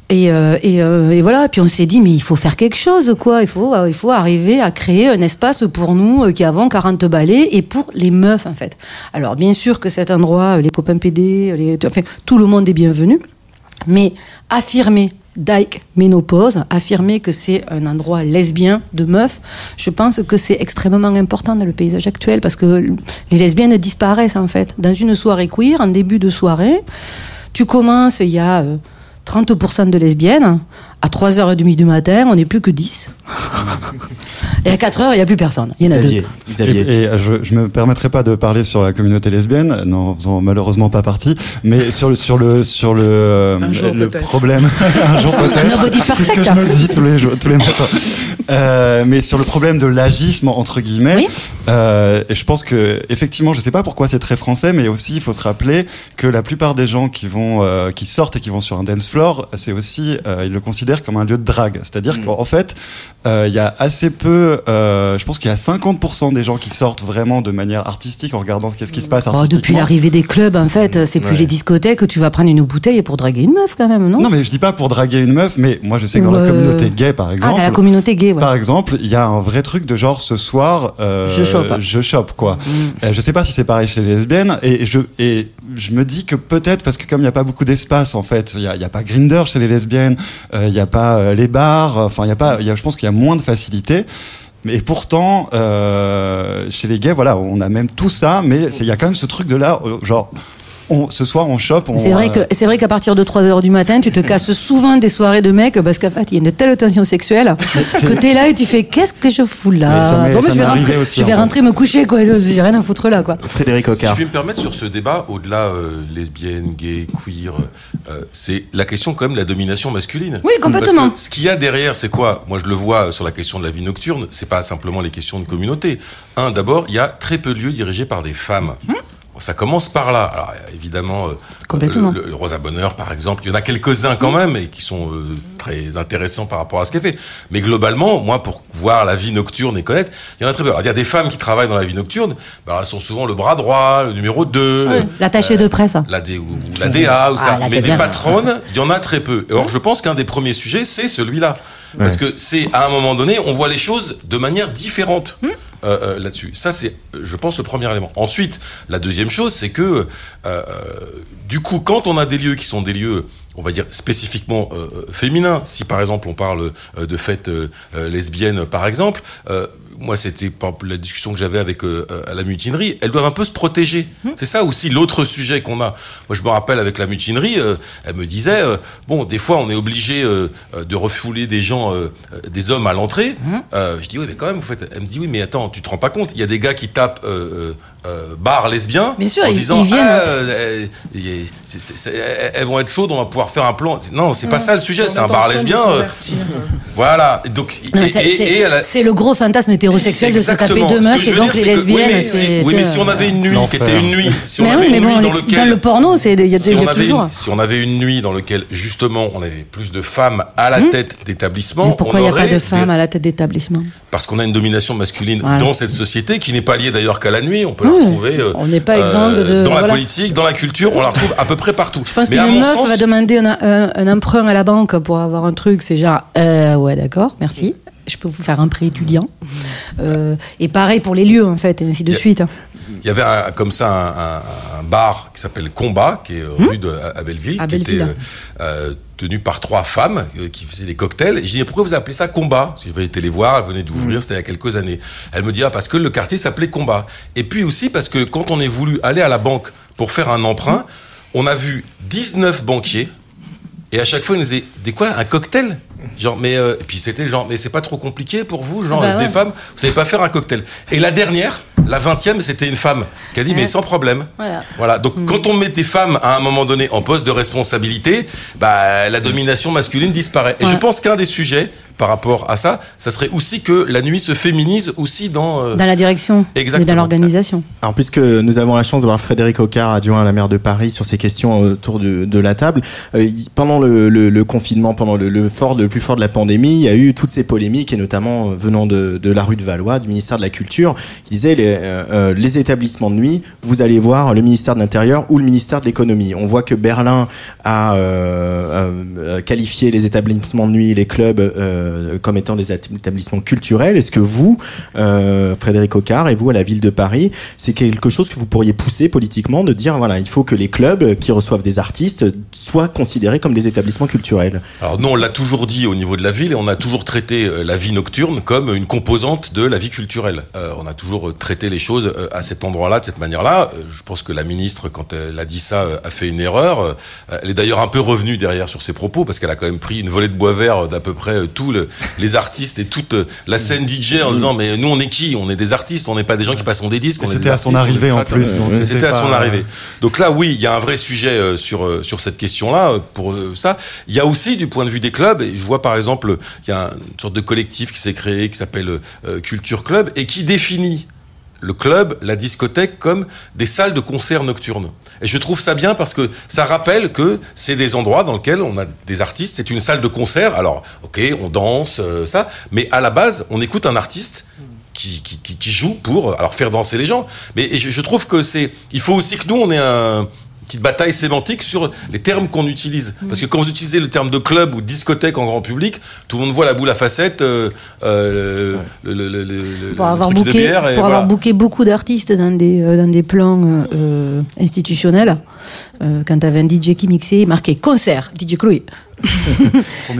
Et, euh, et, euh, et voilà, puis on s'est dit, mais il faut faire quelque chose, quoi. Il faut, euh, il faut arriver à créer un espace pour nous euh, qui avons 40 balais et pour les meufs, en fait. Alors, bien sûr que cet endroit, euh, les copains PD, les, enfin, tout le monde est bienvenu, mais affirmer Dyke Ménopause, affirmer que c'est un endroit lesbien de meufs, je pense que c'est extrêmement important dans le paysage actuel parce que les lesbiennes disparaissent en fait. Dans une soirée queer, en début de soirée, tu commences, il y a euh, 30% de lesbiennes, à 3h30 du matin, on n'est plus que 10. Et à 4h, il n'y a plus personne. Il y en a deux. Xavier. Et, Xavier. et je, je me permettrai pas de parler sur la communauté lesbienne, n'en faisant malheureusement pas partie, mais sur le sur le sur le, euh, jour le problème, un jour peut-être. C'est ce que je me dis tous les jours, tous les matins. Euh, mais sur le problème de l'agisme entre guillemets, Oui. Euh, et je pense que effectivement, je sais pas pourquoi c'est très français, mais aussi il faut se rappeler que la plupart des gens qui vont euh, qui sortent et qui vont sur un dance floor, c'est aussi euh, ils le considèrent comme un lieu de drague, c'est-à-dire qu'en fait euh, il y a assez peu, euh, je pense qu'il y a 50% des gens qui sortent vraiment de manière artistique en regardant ce qu'est-ce qui se passe Oh, depuis l'arrivée des clubs, en fait, c'est plus Ouais. les discothèques que tu vas prendre une bouteille pour draguer une meuf, quand même, non? Non, mais je dis pas pour draguer une meuf, mais moi je sais que dans la communauté gay, par Ah, exemple, dans la communauté gay, ouais. par exemple, il y a un vrai truc de genre ce soir, euh, Je chope. je chope quoi. Mm. Euh, je sais pas si c'est pareil chez les lesbiennes, et je et je me dis que peut-être parce que comme il n'y a pas beaucoup d'espace en fait, il y a, il y a pas Grinder chez les lesbiennes, euh, il n'y a pas euh, les bars, enfin il y a pas, il y a, je pense qu'il y a moins de facilité. Mais pourtant, euh, chez les gays, voilà, on a même tout ça, mais il y a quand même ce truc de là, euh, genre, on, ce soir on chope. on- C'est vrai euh, que c'est vrai qu'à partir de 3 heures du matin, tu te casses souvent des soirées de mecs parce qu'en fait, il y a une telle tension sexuelle que t'es là et tu fais qu'est-ce que je fous Mais là Bon, ça je vais rentrer, aussi, je vais rentrer me coucher quoi. J'ai rien à foutre là quoi. Frédéric Si Ocard. je puis me permettre sur ce débat, au-delà euh, lesbienne, gay, queer, euh, c'est la question quand même de la domination masculine. Oui, complètement. Parce que ce qu'il y a derrière, c'est quoi? Moi, je le vois sur la question de la vie nocturne. C'est pas simplement les questions de communauté. Un, d'abord, il y a très peu de lieux dirigés par des femmes. Bon, ça commence par là. Alors évidemment, euh, Complètement. Le, le Rosa Bonheur, par exemple, il y en a quelques-uns quand même et qui sont euh, très intéressants par rapport à ce qu'elle fait. Mais globalement, moi, pour voir la vie nocturne et connaître, il y en a très peu. Alors, il y a des femmes qui travaillent dans la vie nocturne. Ben, alors, elles sont souvent le bras droit, le numéro 2. Ouais, L'attaché de presse. La D, ou, ou la DA, ou ça. Ah, là, Mais des bien. patronnes, il y en a très peu. Or, je pense qu'un des premiers sujets, c'est celui-là. Parce que c'est, à un moment donné, on voit les choses de manière différente. Hmm. Euh, euh, là-dessus. Ça, c'est, je pense, le premier élément. Ensuite, la deuxième chose, c'est que, euh, du coup, quand on a des lieux qui sont des lieux, on va dire spécifiquement féminins, si par exemple on parle de fêtes lesbiennes, par exemple, moi, c'était la discussion que j'avais avec euh, euh, à la mutinerie. Elles doivent un peu se protéger. C'est ça aussi l'autre sujet qu'on a. Moi, je me rappelle avec la mutinerie, euh, elle me disait euh, bon, des fois, on est obligé de refouler des gens, des hommes à l'entrée. Euh, je dis oui, mais quand même, vous faites. Elle me dit oui, mais attends, tu te rends pas compte Il y a des gars qui tapent bar lesbien Bien sûr, en ils- disant ils viennent, ah, elles- vont être chaudes, on va pouvoir faire un plan. Non, c'est pas ça le sujet. C'est un bar lesbien. voilà. Donc, C'est le gros fantasme hétérosexuel de se taper deux meufs et donc dire, les c'est que- oui, lesbiennes. mais- Oui, mais si on avait une nuit qui était une nuit, si on Mais avait oui, une mais nuit dans lequel dans le porno, c'est il y a si déjà on, avait toujours. une, si on avait une nuit dans laquelle justement on avait plus de femmes à la tête d'établissement, Hmm. Mais pourquoi il n'y a pas de des- femmes à la tête d'établissement Parce qu'on a une domination masculine Voilà. dans cette société qui n'est pas liée d'ailleurs qu'à la nuit. On peut Oui. la retrouver. euh, On n'est pas exempt de- dans la politique, dans la culture, on la retrouve à peu près partout. Je pense qu'une meuf va demander un, un- un emprunt à la banque pour avoir un truc, c'est genre, euh, ouais, d'accord, merci. Je peux vous faire un prêt étudiant. Euh, et pareil pour les lieux, en fait, et ainsi de a- suite. Il y avait un- comme ça un, un- un bar qui s'appelle Combat, qui est euh, rue de à Belleville, Hmm À qui Belleville. était euh, euh, tenu par trois femmes euh, qui faisaient des cocktails. Et je dis pourquoi vous appelez ça Combat? Parce que J'avais été les voir, elles venaient Hmm. d'ouvrir, c'était il y a quelques années. Elle me dit ah parce que le quartier s'appelait Combat. Et puis aussi parce que quand on est voulu aller à la banque pour faire un emprunt, on a vu 19 banquiers. Et à chaque fois, ils nous disaient, des quoi, un cocktail? Genre, mais, euh, et puis c'était genre, mais c'est pas trop compliqué pour vous, genre, Ah bah des ouais. femmes, vous savez pas faire un cocktail. Et la dernière, la vingtième, c'était une femme qui a dit, Ouais. mais sans problème. Voilà. Voilà. Donc, quand on met des femmes à un moment donné en poste de responsabilité, bah, la domination masculine disparaît. Et je pense qu'un des sujets par rapport à ça, ça serait aussi que la nuit se féminise aussi dans. euh, Dans la direction et dans l'organisation. Alors, puisque nous avons la chance de voir Frédéric Ocard, adjoint à la maire de Paris, sur ces questions autour de, de la table, euh, pendant le, le- le confinement, pendant le, le fort, le plus fort de la pandémie, il y a eu toutes ces polémiques, et notamment euh, venant de, de la rue de Valois, du ministère de la Culture, qui disait les, euh, euh, les établissements de nuit, vous allez voir le ministère de l'Intérieur ou le ministère de l'Économie. On voit que Berlin a euh, euh, qualifié les établissements de nuit, les clubs, euh, comme étant des établissements culturels. Est-ce que vous, euh, Frédéric Ocard, et vous à la ville de Paris, c'est quelque chose que vous pourriez pousser politiquement de dire voilà, il faut que les clubs qui reçoivent des artistes soient considérés comme des établissements culturels. Alors nous, on l'a toujours dit au niveau de la ville, et on a toujours traité euh, la vie nocturne comme une composante de la vie culturelle. On a toujours traité les choses à cet endroit-là, de cette manière-là. Je pense que la ministre, quand elle a dit ça, a fait une erreur. Elle est d'ailleurs un peu revenue derrière sur ses propos, parce qu'elle a quand même pris une volée de bois vert d'à peu près tous le- les artistes et toute euh, la scène DJ en disant mais nous on est qui? On est des artistes, on n'est pas des gens qui passent des disques. C'était à son arrivée, en plus, C'était à son arrivée. Donc là, oui, il y a un vrai sujet euh, sur euh, sur cette question-là pour ça. Il y a aussi du point de vue des clubs, et je vois par exemple, il y a une sorte de collectif qui s'est créé qui s'appelle Culture Club et qui définit le club, la discothèque comme des salles de concert nocturnes. Et je trouve ça bien parce que ça rappelle que c'est des endroits dans lesquels on a des artistes. C'est une salle de concert. Alors, ok, on danse, euh, ça, mais à la base, on écoute un artiste qui, qui, qui, joue pour alors faire danser les gens. Mais je, je trouve que c'est, il faut aussi que nous on ait un petite bataille sémantique sur les termes qu'on utilise. Parce que quand vous utilisez le terme de club ou discothèque en grand public, tout le monde voit la boule à facettes, euh, euh, le, le, le, le- Pour le avoir de booké, bière et pour voilà. avoir booké beaucoup d'artistes dans des euh, dans des plans euh, euh, institutionnels, euh, quand t'avais un DJ qui mixait, marqué concert, DJ Chloé.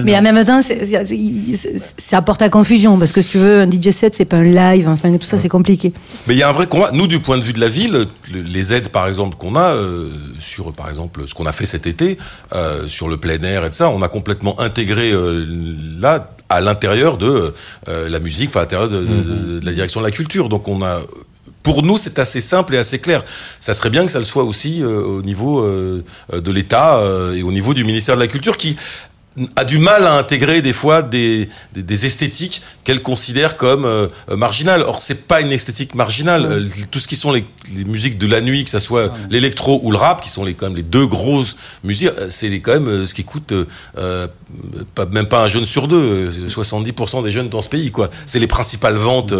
Mais en même temps, ça apporte à confusion parce que si tu veux, un DJ set, c'est pas un live, enfin tout ça, c'est compliqué. Mais il y a un vrai combat. Nous, du point de vue de la ville, le- les aides, par exemple, qu'on a euh, sur, par exemple, ce qu'on a fait cet été euh, sur le plein air et de ça, on a complètement intégré euh, là à l'intérieur de euh, la musique, enfin à l'intérieur de, de- de- de la direction de la culture. Donc on a pour nous, c'est assez simple et assez clair. Ça serait bien que ça le soit aussi euh, au niveau euh, de l'État euh, et au niveau du ministère de la Culture qui a du mal à intégrer des fois des, des, des esthétiques qu'elle considère comme euh, euh, marginales. Or, c'est pas une esthétique marginale. Euh, tout ce qui sont les, les musiques de la nuit, que ça soit l'électro ou le rap, qui sont les, quand même les deux grosses musiques, euh, c'est les- quand même ce qui coûte euh, pas, même pas un jeune sur deux, euh, 70% des jeunes dans ce pays, quoi. C'est les principales ventes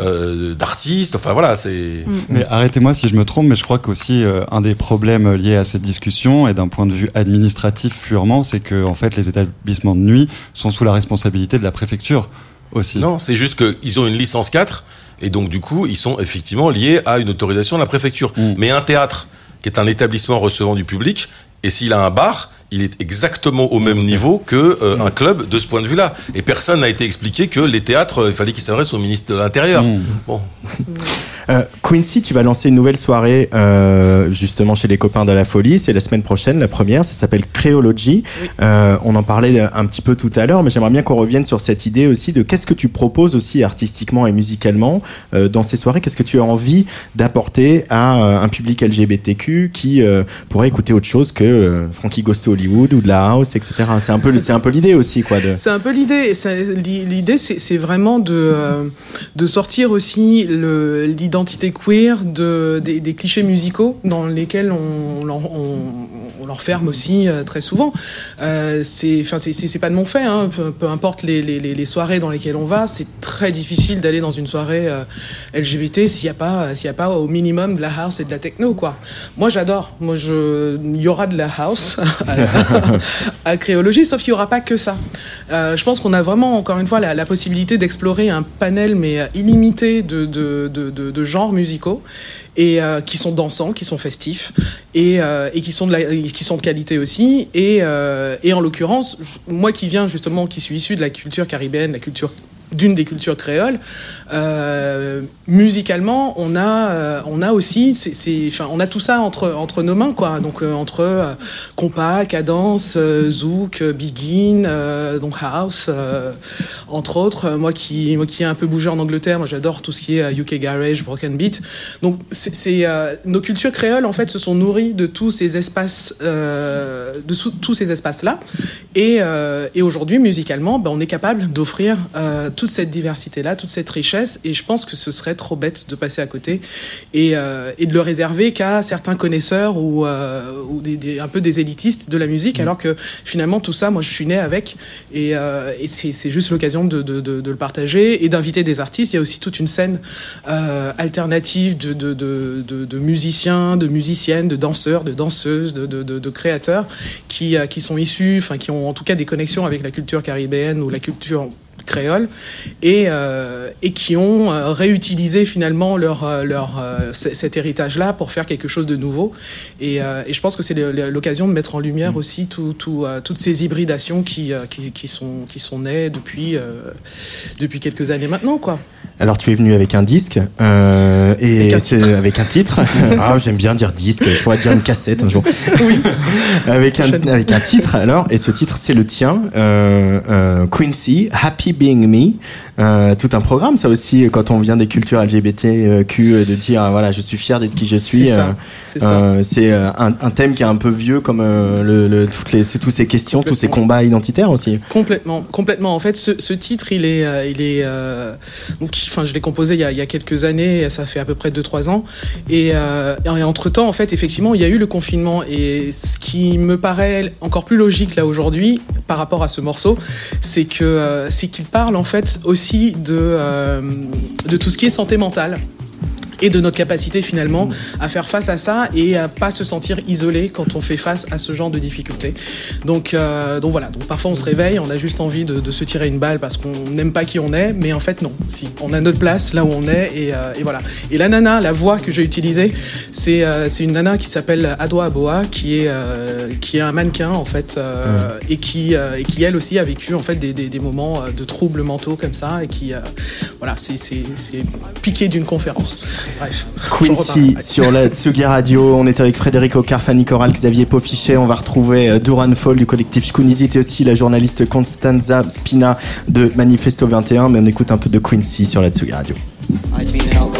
euh, d'artistes. Enfin voilà, c'est. Mais arrêtez-moi si je me trompe, mais je crois qu'aussi euh, un des problèmes liés à cette discussion, et d'un point de vue administratif purement, c'est que en fait les établissements de nuit sont sous la responsabilité de la préfecture aussi. Non, c'est juste qu'ils ont une licence 4 et donc du coup, ils sont effectivement liés à une autorisation de la préfecture. Mm. Mais un théâtre, qui est un établissement recevant du public, et s'il a un bar, il est exactement au même niveau que euh, un club de ce point de vue-là. Et personne n'a été expliqué que les théâtres, euh, il fallait qu'ils s'adressent au ministre de l'Intérieur. Mm. Bon, Euh, Quincy, tu vas lancer une nouvelle soirée euh, justement chez les copains de la folie. C'est la semaine prochaine, la première. Ça s'appelle Créology. Euh, on en parlait un petit peu tout à l'heure, mais j'aimerais bien qu'on revienne sur cette idée aussi de qu'est-ce que tu proposes aussi artistiquement et musicalement euh, dans ces soirées. Qu'est-ce que tu as envie d'apporter à euh, un public LGBTQ qui euh, pourrait écouter autre chose que euh, Frankie Goes to Hollywood ou de la house, etc. C'est un peu, c'est un peu l'idée aussi, quoi. C'est un peu l'idée. L'idée, c'est vraiment de, euh, de sortir aussi l'identité queer de, des, clichés musicaux dans lesquels on, on l'enferme aussi euh, très souvent. Euh, c'est c'est- pas de mon fait. Hein. Peu, peu importe les, soirées dans lesquelles on va, c'est très difficile d'aller dans une soirée euh, LGBT s'il n'y a, pas- a pas au minimum de la house et de la techno. Quoi. Moi, j'adore. Moi. Il y aura de la house à, Créologie, sauf qu'il n'y aura pas que ça. Je pense qu'on a vraiment, encore une fois, la, possibilité d'explorer un panel, mais illimité de genres musicaux. Et euh, qui sont dansants, qui sont festifs, et, euh, et qui, sont de la, qui sont de qualité aussi. Et, euh, et en l'occurrence, moi qui viens justement, qui suis issu de la culture caribéenne, la culture d'une des cultures créoles, euh, musicalement, on a, euh, on a aussi, c'est, c'est- on a tout ça entre, entre nos mains, quoi. Donc euh, entre compas, cadence, zouk, begin, donc house, entre autres. Moi qui, moi qui ai un peu bougé en Angleterre, moi j'adore tout ce qui est UK garage, broken beat. Donc c'est, nos cultures créoles en fait se sont nourries de tous ces espaces, de tous ces espaces-là. Et, euh, et aujourd'hui, musicalement, ben, on est capable d'offrir euh, toute cette diversité-là, toute cette richesse. Et je pense que ce serait trop bête de passer à côté et, euh, et de le réserver qu'à certains connaisseurs ou, euh, ou des, des- un peu des élitistes de la musique, alors que finalement, tout ça, moi, je suis né avec. Et, euh, et c'est juste l'occasion de, de- de- de le partager et d'inviter des artistes. Il y a aussi toute une scène alternative de, musiciens, de musiciennes, de danseurs, de danseuses, de, créateurs qui, qui sont issus, enfin qui ont en tout cas des connexions avec la culture caribéenne ou la culture créole et, euh, et qui ont euh, réutilisé finalement leur, euh, leur, cet héritage-là pour faire quelque chose de nouveau. Et, et je pense que c'est l'occasion de mettre en lumière aussi tout, tout, toutes ces hybridations qui, qui, qui sont, qui sont nées depuis, depuis quelques années maintenant. Quoi. Alors tu es venu avec un disque euh, et Avec un c'est avec un titre. ah j'aime bien dire disque. Je pourrais dire une cassette un jour. Oui. avec un avec un titre. Alors et ce titre c'est le tien, euh, euh, Quincy, Happy Being Me. Euh, tout un programme ça aussi quand on vient des cultures LGBTQ de dire euh, voilà je suis fier d'être qui je suis. C'est euh, c'est euh, un, un thème qui est un peu vieux comme le, le- toutes les tous ces questions, tous ces combats identitaires aussi. Complètement, complètement. En fait, ce, ce titre, il est, il est, donc, enfin, je l'ai composé il y, a, il y a quelques années. Ça fait à peu près 2-3 ans. Et, et entre temps, en fait, effectivement, il y a eu le confinement. Et ce qui me paraît encore plus logique là aujourd'hui, par rapport à ce morceau, c'est que, euh, c'est parle en fait aussi de, euh, de tout ce qui est santé mentale et de notre capacité finalement à faire face à ça et à pas se sentir isolé quand on fait face à ce genre de difficultés. Donc, euh, donc voilà, donc parfois on se réveille, on a juste envie de, de se tirer une balle parce qu'on n'aime pas qui on est, mais en fait non, si on a notre place là où on est et, euh, et voilà. Et la nana, la voix que j'ai utilisée, c'est euh, c'est une nana qui s'appelle Adwa Aboa, qui est euh, qui est un mannequin en fait euh, et qui euh, et qui elle aussi a vécu en fait des, des, des moments de troubles mentaux comme ça et qui euh, voilà, c'est piqué d'une conférence. Bref. Quincy sur la Tsugi Radio. On est avec Frédéric Fanny Coral, Xavier Paufichet. On va retrouver euh, Duran Fall du collectif Shkunizit et aussi la journaliste Constanza Spina de Manifesto 21. Mais on écoute un peu de Quincy sur la Tsugi Radio. I've been helped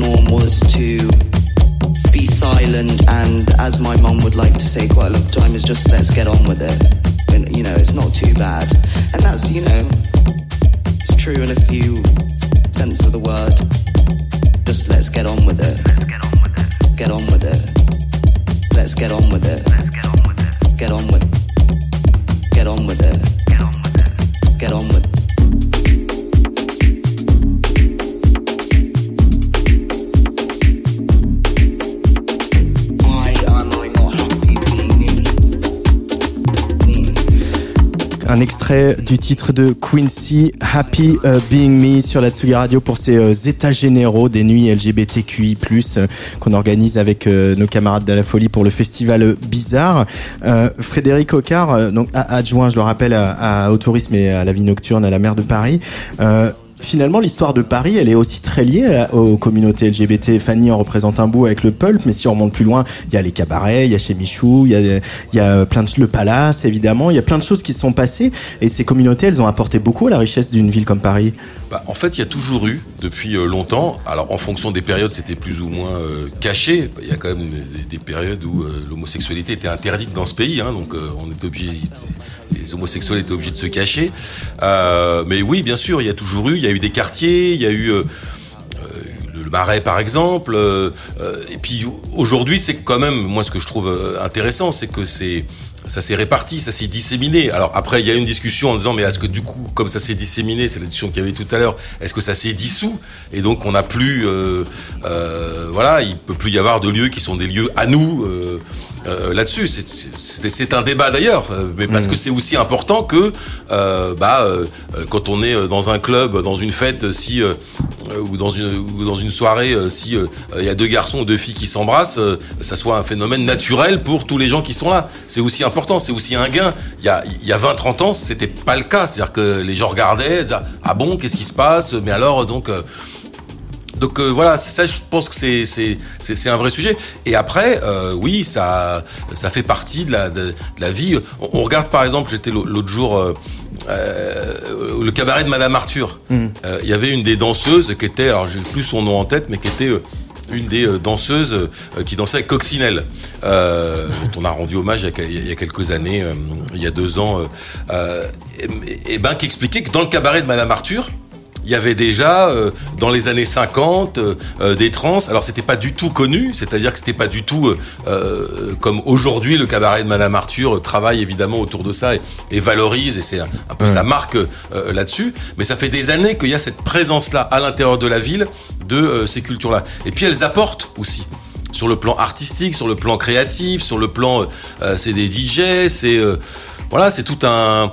norm was to be silent and, as my mum would like to say quite a lot of time, is just let's get on with it. And, you know, it's not too bad. And that's, you know, it's true in a few sense of the word. Just let's get on with it. Get on with it. Let's get on with it. Get on with it. Get on with it. Get on with Why Un extrait du titre de Quincy, Happy euh, Being Me, sur la Tsugi Radio pour ces euh, états généraux des nuits LGBTQI+, euh, qu'on organise avec euh, nos camarades de la folie pour le festival Bizarre. Frédéric Ocard, donc adjoint, je le rappelle, au tourisme et à la vie nocturne à la maire de Paris. Finalement, l'histoire de Paris, elle est aussi très liée aux communautés LGBT. Fanny en représente un bout avec le pulp, mais si on remonte plus loin, il y a les cabarets, il y a chez Michou, il y a, plein de le palace, évidemment. Il y a plein de choses qui se sont passées et ces communautés, elles ont apporté beaucoup à la richesse d'une ville comme Paris. Bah, en fait, il y a toujours eu, depuis euh, longtemps, alors en fonction des périodes, c'était plus ou moins euh, caché. Il y a quand même des, des périodes où euh, l'homosexualité était interdite dans ce pays, hein, donc on était obligé, les homosexuels étaient obligés de se cacher. Euh, mais oui, bien sûr, il y a toujours eu, il y a eu des quartiers, il y a eu... euh, le le Marais par exemple. euh, euh, et puis aujourd'hui, c'est quand même, moi ce que je trouve euh, intéressant, c'est que c'est ça s'est réparti, ça s'est disséminé. Alors après, il y a une discussion en disant, mais est-ce que du coup, comme ça s'est disséminé, c'est la discussion qu'il y avait tout à l'heure, est-ce que ça s'est dissous Et donc on n'a plus, euh, euh, voilà, il peut plus y avoir de lieux qui sont des lieux à nous. euh, euh, là-dessus. C'est- un débat d'ailleurs, euh, mais parce Mhm. que c'est aussi important que, euh, bah, euh, euh, quand on est euh, dans un club, dans une fête, si ou dans une ou dans une soirée, si euh, il y a deux garçons ou deux filles qui s'embrassent, euh, ça soit un phénomène naturel pour tous les gens qui sont là. C'est aussi important, c'est aussi un gain. Il y a il y a 20 30 ans, c'était pas le cas, c'est-à-dire que les gens regardaient, disaient, ah bon, qu'est-ce qui se passe? Mais alors donc euh, donc euh, voilà, c'est ça, je pense que c'est un vrai sujet. Et après, euh, oui, ça ça fait partie de la de, de la vie. On, on regarde par exemple, j'étais l'au- l'autre jour. euh, euh, le cabaret de Madame Arthur. Mm. Il y avait une des danseuses qui était, alors j'ai plus son nom en tête, mais qui était une des danseuses qui dansait avec Coccinelle, euh, dont on a rendu hommage il y a, quelques années, il y a deux ans, euh, euh, et, et ben qui expliquait que dans le cabaret de Madame Arthur, il y avait déjà euh, dans les années 50 euh, euh, des trans. Alors c'était pas du tout connu, c'est-à-dire que c'était pas du tout euh, euh, comme aujourd'hui le cabaret de Madame Arthur euh, travaille évidemment autour de ça et, et valorise et c'est un, un peu Ouais. sa marque euh, là-dessus. Mais ça fait des années qu'il y a cette présence-là à l'intérieur de la ville de euh, ces cultures-là. Et puis elles apportent aussi sur le plan artistique, sur le plan créatif, sur le plan, c'est des DJ, c'est euh, voilà, c'est tout un,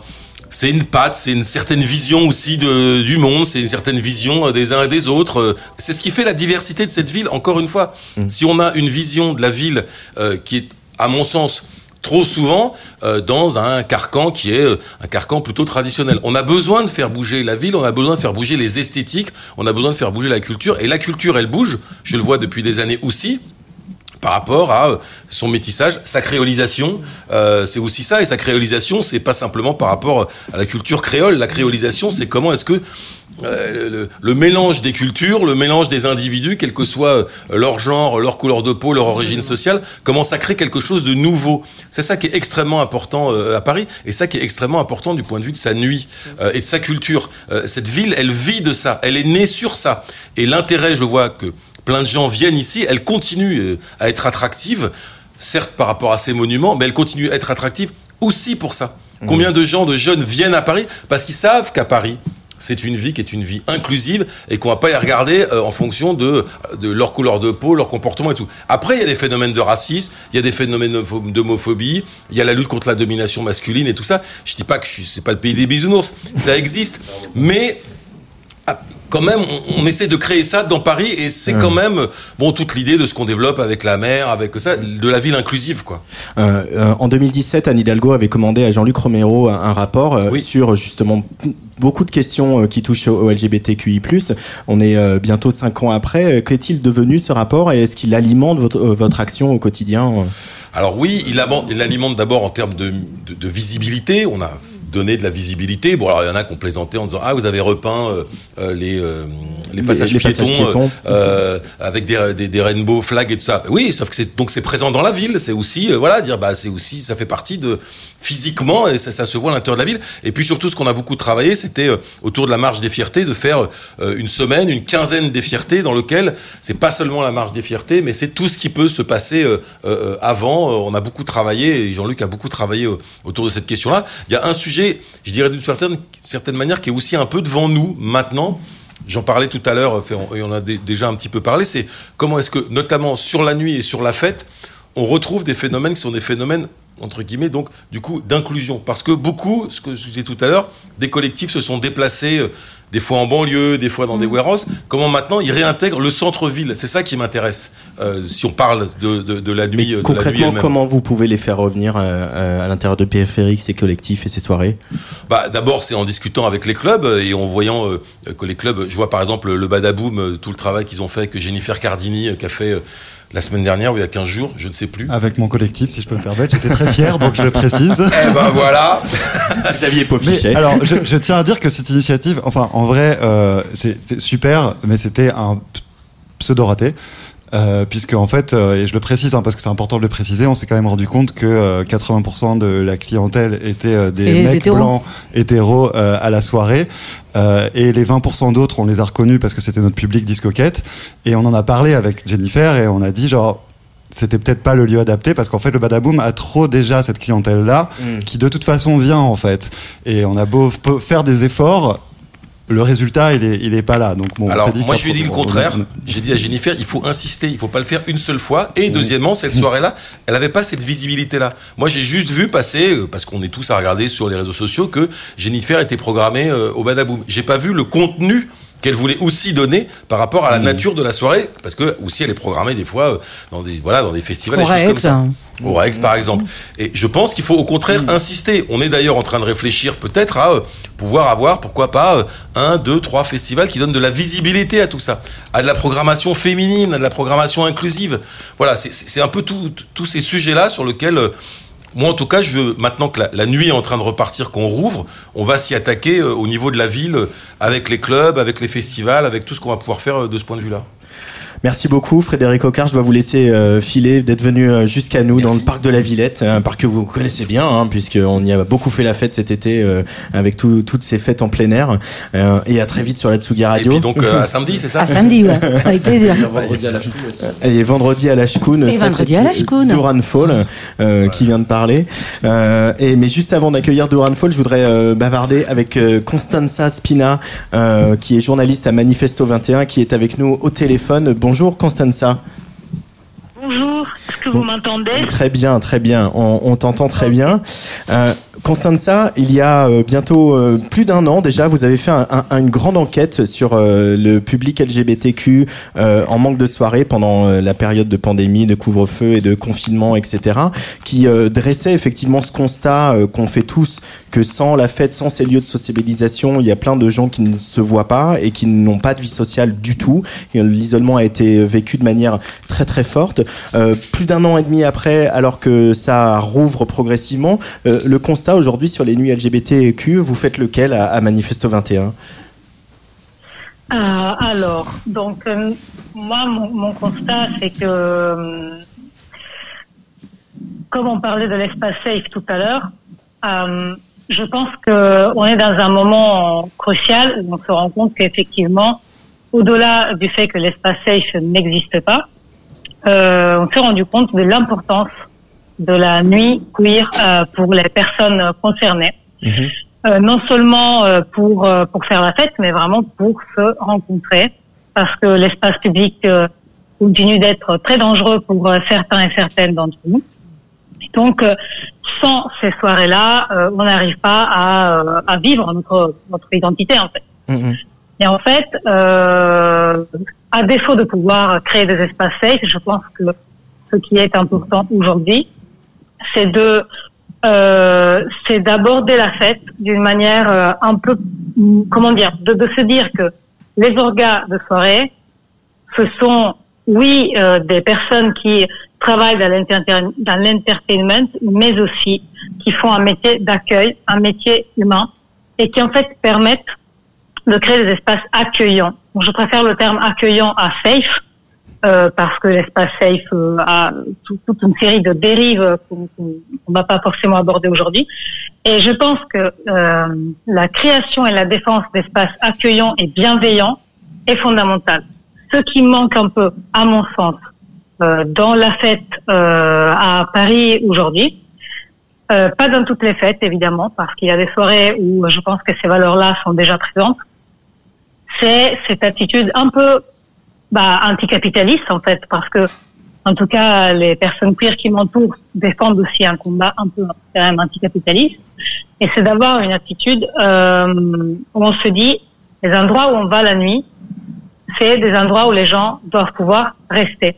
c'est une patte, c'est une certaine vision aussi de, du monde, c'est une certaine vision euh, des uns et des autres. Euh, C'est ce qui fait la diversité de cette ville. Encore une fois, si on a une vision de la ville euh, qui est, à mon sens, trop souvent euh, dans un carcan qui est euh, un carcan plutôt traditionnel. On a besoin de faire bouger la ville, on a besoin de faire bouger les esthétiques, on a besoin de faire bouger la culture. Et la culture, elle bouge. Je le vois depuis des années aussi par rapport à euh, son métissage, sa créolisation, euh, c'est aussi ça. Et sa créolisation, c'est pas simplement par rapport à la culture créole. La créolisation, c'est comment est-ce que euh, le, le mélange des cultures, le mélange des individus, quel que soit euh, leur genre, leur couleur de peau, leur origine sociale, comment ça crée quelque chose de nouveau. C'est ça qui est extrêmement important euh, à Paris, et ça qui est extrêmement important du point de vue de sa nuit euh, et de sa culture. Euh, cette ville, elle vit de ça, elle est née sur ça. Et l'intérêt, je vois que plein de gens viennent ici, elle continue euh, à être attractive, certes par rapport à ces monuments, mais elle continue à être attractive aussi pour ça. Combien de gens, de jeunes viennent à Paris parce qu'ils savent qu'à Paris, c'est une vie qui est une vie inclusive et qu'on va pas les regarder euh, en fonction de, de leur couleur de peau, leur comportement et tout. Après, il y a des phénomènes de racisme, il y a des phénomènes d'homo- d'homophobie, il y a la lutte contre la domination masculine et tout ça. Je dis pas que c'est pas le pays des bisounours, ça existe, mais quand même, on, on essaie de créer ça dans Paris et c'est quand même bon toute l'idée de ce qu'on développe avec la mer, avec ça, de la ville inclusive quoi. Euh, euh, en 2017, Anne Hidalgo avait commandé à Jean-Luc Romero un, un rapport euh, Oui. sur justement beaucoup de questions euh, qui touchent au, LGBTQI+. On est euh, bientôt cinq ans après. Euh, Qu'est-il devenu ce rapport et est-ce qu'il alimente votre, votre action au quotidien Alors oui, il, il alimente d'abord en termes de, de- de visibilité. On a donné de la visibilité. Bon, alors il y en a qui ont plaisanté en disant ah vous avez repeint euh, euh, les, euh, les passages les piétons, piétons. euh, avec des, des, des rainbow flags et tout ça. Oui, sauf que c'est donc c'est présent dans la ville. C'est aussi voilà dire bah c'est aussi ça fait partie de physiquement et ça, ça se voit à l'intérieur de la ville. Et puis surtout ce qu'on a beaucoup travaillé, c'était autour de la marche des fiertés de faire une semaine, une quinzaine des fiertés dans lequel c'est pas seulement la marche des fiertés, mais c'est tout ce qui peut se passer avant. On a beaucoup travaillé et Jean-Luc a beaucoup travaillé autour de cette question-là. Il y a un sujet, je dirais d'une certaine, certaine manière, qui est aussi un peu devant nous maintenant. J'en parlais tout à l'heure, on- et on a dé- déjà un petit peu parlé, c'est comment est-ce que, notamment sur la nuit et sur la fête, on retrouve des phénomènes qui sont des phénomènes entre guillemets donc du coup d'inclusion parce que beaucoup ce que je disais tout à l'heure des collectifs se sont déplacés euh, des fois en banlieue des fois dans des warehouse comment maintenant ils réintègrent le centre-ville? C'est ça qui m'intéresse euh, si on parle de, de, de la nuit Mais euh, de la nuit concrètement, comment vous pouvez les faire revenir euh, euh, à l'intérieur de PFRX, ces collectifs et ces soirées? Bah, d'abord, c'est en discutant avec les clubs et en voyant euh, que les clubs, je vois par exemple le Badaboom, euh, tout le travail qu'ils ont fait avec Jennifer Cardini, euh, qui a fait euh, la semaine dernière ou il y a 15 jours, je ne sais plus. Avec mon collectif, si je peux me permettre, j'étais très fier, donc je le précise. Eh ben voilà. Xavier Mais Paufichet. alors, je, je tiens à dire que cette initiative, enfin, en vrai, euh, c'est c'est super, mais c'était un pseudo raté. Euh, puisque en fait, euh, et je le précise hein, parce que c'est important de le préciser, on s'est quand même rendu compte que euh, 80% de la clientèle était euh, des Et mecs hétéros. blancs hétéros euh, à la soirée, Euh, et les 20% d'autres, on les a reconnus parce que c'était notre public discoquette, et on en a parlé avec Jennifer et on a dit genre c'était peut-être pas le lieu adapté parce qu'en fait le Badaboom a trop déjà cette clientèle là qui de toute façon vient en fait. Et on a beau faire des efforts le résultat il est il est pas là donc bon on Alors, dit moi, je lui ai dit le contraire. on- J'ai dit à Jennifer, il faut insister, il faut pas le faire une seule fois. Et deuxièmement, cette soirée-là, elle avait pas cette visibilité-là. Moi, j'ai juste vu passer, euh, parce qu'on est tous à regarder sur les réseaux sociaux, que Jennifer était programmée euh, au Badaboom. J'ai pas vu le contenu qu'elle voulait aussi donner par rapport à la nature de la soirée, parce que aussi elle est programmée des fois euh, dans des voilà dans des festivals, des choses Correct. comme ça. Au Rex, par exemple. Et je pense qu'il faut au contraire insister. On est d'ailleurs en train de réfléchir peut-être à euh, pouvoir avoir, pourquoi pas, euh, un, deux, trois festivals qui donnent de la visibilité à tout ça, à de la programmation féminine, à de la programmation inclusive. Voilà, c'est- un peu tous ces sujets-là sur lesquels euh, moi, en tout cas, je veux, maintenant que la, nuit est en train de repartir, qu'on rouvre, on va s'y attaquer euh, au niveau de la ville, euh, avec les clubs, avec les festivals, avec tout ce qu'on va pouvoir faire euh, de ce point de vue-là. Merci beaucoup Frédéric Ocard, je dois vous laisser euh, filer d'être venu euh, jusqu'à nous dans le parc de la Villette, un parc que vous connaissez bien hein, puisqu'on y a beaucoup fait la fête cet été euh, avec tout- toutes ces fêtes en plein air Euh, et à très vite sur la Tsugi Et Radio. puis donc, euh, à samedi, c'est ça À samedi, ouais. Avec plaisir. Vendredi à la aussi. Et vendredi à la Shkoun. Et vendredi à la Shkoun. Duran Fall, euh, qui vient de parler. Euh, et, mais juste avant d'accueillir Duran Fall, je voudrais euh, bavarder avec euh, Constanza Spina, euh, qui est journaliste à Manifesto 21, qui est avec nous au téléphone. Bonjour Constanza. Bonjour, est-ce que vous m'entendez Très bien, très bien. On, on t'entend très bien. Euh, Constanza, il y a euh, bientôt euh, plus d'un an déjà, vous avez fait un- un- une grande enquête sur euh, le public LGBTQ en manque de soirée pendant la période de pandémie, de couvre-feu et de confinement, etc., qui dressait effectivement ce constat qu'on fait tous que sans la fête, sans ces lieux de sociabilisation, il y a plein de gens qui ne se voient pas et qui n'ont pas de vie sociale du tout. Euh, L'isolement a été vécu de manière très très forte. Euh, plus d'un an et demi après, alors que ça rouvre progressivement, euh, le constat aujourd'hui sur les nuits LGBTQ, vous faites lequel à, Manifesto 21 Euh, alors, donc, moi, mon, constat, c'est que, comme on parlait de l'espace safe tout à l'heure, je pense qu'on est dans un moment crucial où on se rend compte qu'effectivement, au-delà du fait que l'espace safe n'existe pas, euh, on s'est rendu compte de l'importance de la nuit queer euh, pour les personnes concernées. Euh, non seulement euh, pour euh, pour faire la fête, mais vraiment pour se rencontrer, parce que l'espace public euh, continue d'être très dangereux pour certains et certaines d'entre nous. Donc, euh, sans ces soirées-là, euh, on n'arrive pas à, euh, à vivre notre notre identité en fait. Et en fait, euh, à défaut de pouvoir créer des espaces safe, je pense que ce qui est important aujourd'hui, c'est de euh, c'est d'aborder la fête d'une manière euh, un peu mm, comment dire de, de se dire que les orgas de soirée ce sont oui euh, des personnes qui travaillent dans l'enter- dans l'entertainment mais aussi qui font un métier d'accueil un métier humain et qui en fait permettent de créer des espaces accueillants je préfère le terme accueillant à safe euh, parce que l'espace safe euh, a tout- toute une série de dérives qu'on qu'on va pas forcément aborder aujourd'hui. Et je pense que euh, la création et la défense d'espaces accueillants et bienveillants est fondamentale. Ce qui manque un peu, à mon sens, dans la fête euh, à Paris aujourd'hui, euh, pas dans toutes les fêtes évidemment, parce qu'il y a des soirées où je pense que ces valeurs-là sont déjà présentes, c'est cette attitude un peu bah, anticapitaliste en fait, parce que en tout cas les personnes queer qui m'entourent défendent aussi un combat un peu quand même anticapitaliste, et c'est d'avoir une attitude euh, où on se dit les endroits où on va la nuit, c'est des endroits où les gens doivent pouvoir rester.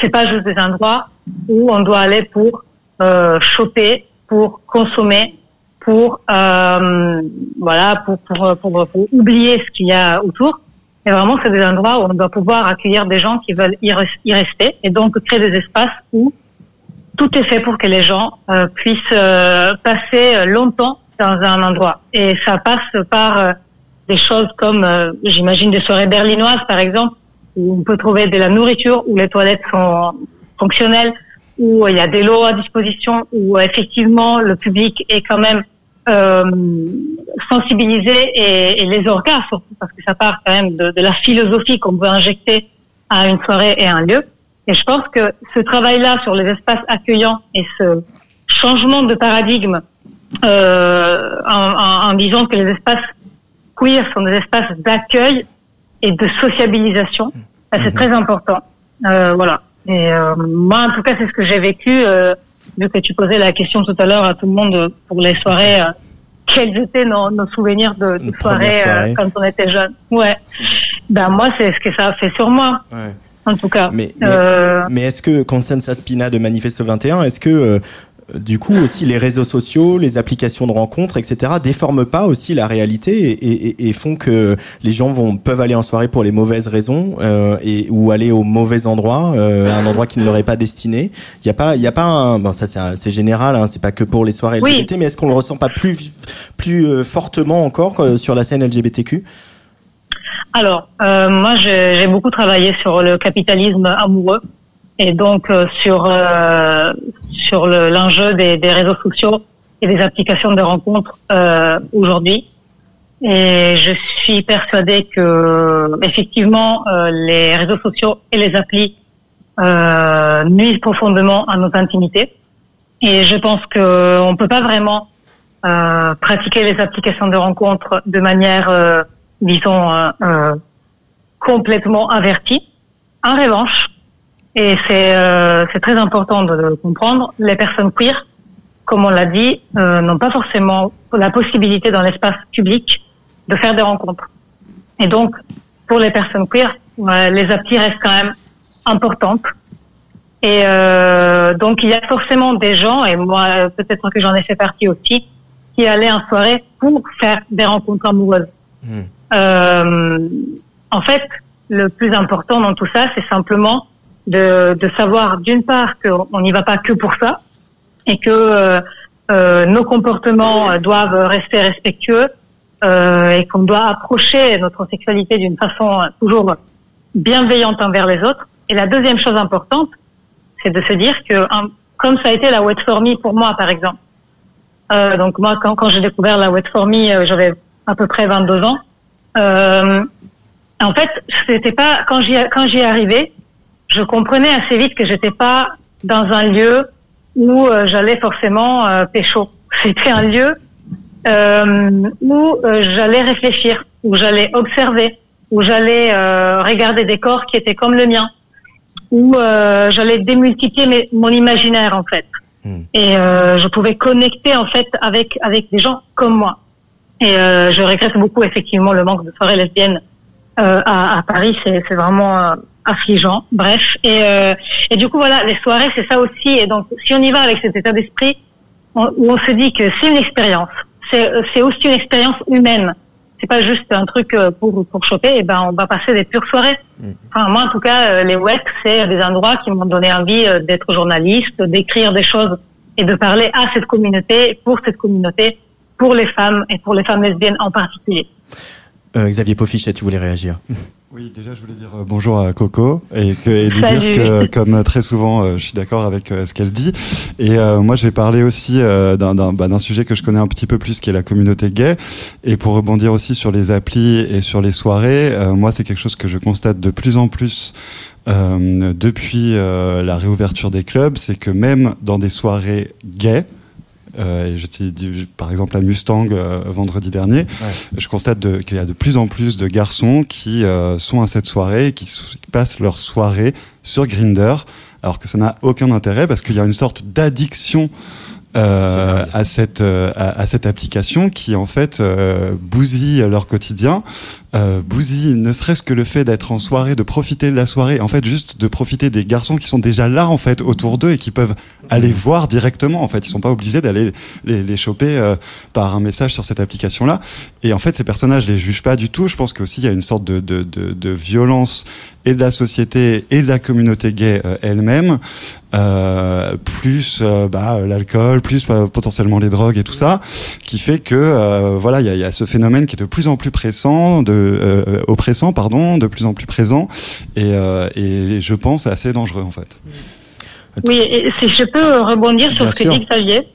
C'est pas juste des endroits où on doit aller pour euh, choper, pour consommer, pour euh, voilà, pour, pour, pour, pour oublier ce qu'il y a autour. Et vraiment, c'est des endroits où on doit pouvoir accueillir des gens qui veulent y, res- y rester et donc créer des espaces où tout est fait pour que les gens euh, puissent euh, passer euh, longtemps dans un endroit. Et ça passe par euh, des choses comme, j'imagine, des soirées berlinoises, par exemple, où on peut trouver de la nourriture, où les toilettes sont fonctionnelles, où il y a des lots à disposition, où euh, effectivement le public est quand même euh, sensibilisé et, les orgas surtout, parce que ça part quand même de, de la philosophie qu'on veut injecter à une soirée et à un lieu. Et je pense que ce travail-là sur les espaces accueillants et ce changement de paradigme euh, en, en- en disant que les espaces queer sont des espaces d'accueil et de sociabilisation, c'est très important. Euh, voilà. Et euh, moi, en tout cas, c'est ce que j'ai vécu. Euh, vu que tu posais la question tout à l'heure à tout le monde pour les soirées, euh, quels étaient nos, nos souvenirs de, soirées, euh, soirée. quand on était jeune. Ouais. Ben moi, c'est ce que ça a fait sur moi. Ouais. En tout cas. Mais, mais, Euh, mais est-ce que, Constanza Spina de Manifeste 21, est-ce que euh, du coup aussi les réseaux sociaux, les applications de rencontres, etc., déforment pas aussi la réalité et, et- et font que les gens vont peuvent aller en soirée pour les mauvaises raisons euh, et ou aller au mauvais endroit, euh, à un endroit qui ne leur est pas destiné. Il y a pas, il y a pas un, bon ça c'est général, hein, c'est pas que pour les soirées Oui. LGBT, mais est-ce qu'on le ressent pas plus plus euh, fortement encore euh, sur la scène LGBTQ Alors, euh, moi, j'ai beaucoup travaillé sur le capitalisme amoureux et donc euh, sur euh, sur le- l'enjeu des, des réseaux sociaux et des applications de rencontres euh, aujourd'hui. Et je suis persuadée que effectivement euh, les réseaux sociaux et les applis euh, nuisent profondément à nos intimités. Et je pense que on peut pas vraiment euh, pratiquer les applications de rencontres de manière, disons, complètement avertie. En revanche, et c'est euh, très important de le comprendre, les personnes queer comme on l'a dit, euh, n'ont pas forcément la possibilité dans l'espace public de faire des rencontres. Et donc, pour les personnes queer, euh, les applis restent quand même importantes. Et euh, donc, il y a forcément des gens, et moi, peut-être que j'en ai fait partie aussi, qui allaient en soirée pour faire des rencontres amoureuses. Euh, en fait, le plus important dans tout ça, c'est simplement de, de savoir, d'une part, qu'on n'y va pas que pour ça, et que euh, euh, nos comportements doivent rester respectueux, euh, et qu'on doit approcher notre sexualité d'une façon toujours bienveillante envers les autres. Et la deuxième chose importante, c'est de se dire que, comme ça a été la wet for me pour moi, par exemple. Euh, donc moi, quand, quand j'ai découvert la wet for me, euh, j'avais à peu près 22 ans. Euh, en fait, c'était pas quand j'y quand j'y arrivais, je comprenais assez vite que j'étais pas dans un lieu où euh, j'allais forcément euh, pécho. C'était un lieu euh, où euh, j'allais réfléchir, où j'allais observer, où j'allais regarder des corps qui étaient comme le mien, où j'allais démultiplier mes- mon imaginaire en fait. Et euh, je pouvais connecter en fait avec avec des gens comme moi. Et je regrette beaucoup effectivement le manque de soirées lesbiennes à, à Paris. C'est vraiment affligeant. Bref. Et, euh, et du coup voilà, les soirées c'est ça aussi. Et donc si on y va avec cet état d'esprit on- où on se dit que c'est une expérience, c'est aussi une expérience humaine. C'est pas juste un truc euh, pour pour choper. Et ben on va passer des pures soirées. Enfin, moi, en tout cas, euh, les WEC, c'est des endroits qui m'ont donné envie d'être journaliste, d'écrire des choses et de parler à cette communauté, pour cette communauté, pour les femmes et pour les femmes lesbiennes en particulier. Euh, Xavier Pofichet, tu voulais réagir Oui, déjà, je voulais dire euh, bonjour à Coco et, que, et lui Salut. dire que, comme très souvent, euh, je suis d'accord avec euh, ce qu'elle dit. Et euh, moi, je vais parler aussi euh, d'un d'un bah, d'un sujet que je connais un petit peu plus, qui est la communauté gay. Et pour rebondir aussi sur les applis et sur les soirées, euh, moi, c'est quelque chose que je constate de plus en plus. euh, depuis euh, la réouverture des clubs, c'est que même dans des soirées gays, euh, dit par exemple à Mustang euh, vendredi dernier, je constate de- qu'il y a de plus en plus de garçons qui euh, sont à cette soirée et qui, passent leur soirée sur Grinder, alors que ça n'a aucun intérêt parce qu'il y a une sorte d'addiction euh, à cette euh, à, à cette application qui en fait euh, bousille leur quotidien, euh, bousille ne serait-ce que le fait d'être en soirée, de profiter de la soirée, en fait juste de profiter des garçons qui sont déjà là en fait autour d'eux et qui peuvent aller voir directement en fait, ils sont pas obligés d'aller les, les choper euh, par un message sur cette application là. Et en fait ces personnages je les juge pas du tout, je pense qu'aussi il y a une sorte de de, de, de violence et de la société et de la communauté gay euh, elle-même, euh, plus euh, bah, l'alcool, plus euh, potentiellement les drogues et tout ça, qui fait que euh, voilà, il y a, y a ce phénomène qui est de plus en plus pressant, de euh, oppressant, pardon, de plus en plus présent, et, euh, et je pense assez dangereux en fait. Oui, et si je peux rebondir sur Bien ce que dit Xavier.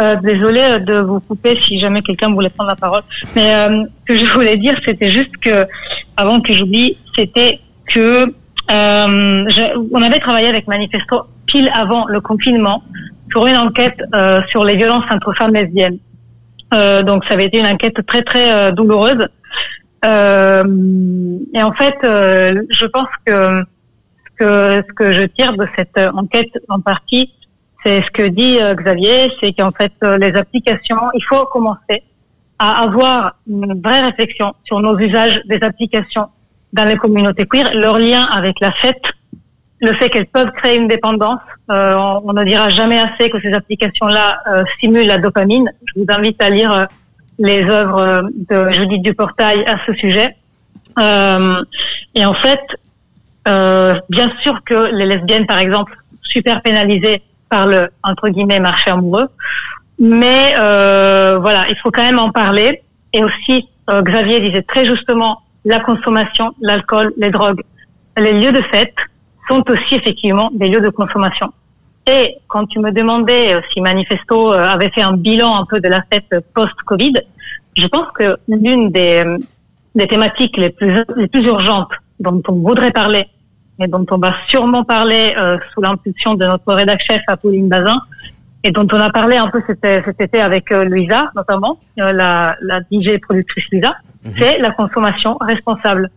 Euh, désolée de vous couper si jamais quelqu'un voulait prendre la parole. Mais euh, ce que je voulais dire, c'était juste que, avant que j'oublie, c'était que euh, je- on avait travaillé avec Manifesto pile avant le confinement pour une enquête euh, sur les violences entre femmes lesbiennes. Euh, donc ça avait été une enquête très très euh, douloureuse. Euh, et en fait, euh, je pense que ce que je tire de cette enquête en partie, c'est ce que dit euh, Xavier, c'est qu'en fait les applications, il faut commencer à avoir une vraie réflexion sur nos usages des applications dans les communautés queer, leur lien avec la fête, le fait qu'elles peuvent créer une dépendance. On, ne dira jamais assez que ces applications-là stimulent la dopamine. Je vous invite à lire les œuvres euh, de Judith Duportail à ce sujet. Euh, et en fait, euh, bien sûr que les lesbiennes, par exemple, super pénalisées par le entre guillemets marché amoureux, mais euh, voilà, il faut quand même en parler. Et aussi, Xavier disait très justement, la consommation, l'alcool, les drogues, les lieux de fête sont aussi effectivement des lieux de consommation. Quand tu me demandais euh, si Manifesto euh, avait fait un bilan un peu de la fête post-Covid, je pense que l'une des, euh, des thématiques les plus, les plus urgentes dont on voudrait parler et dont on va sûrement parler euh, sous l'impulsion de notre rédac chef Apolline Bazin et dont on a parlé un peu cet, cet été avec euh, Louisa notamment, euh, la, la DJ productrice Louisa, c'est la consommation responsable.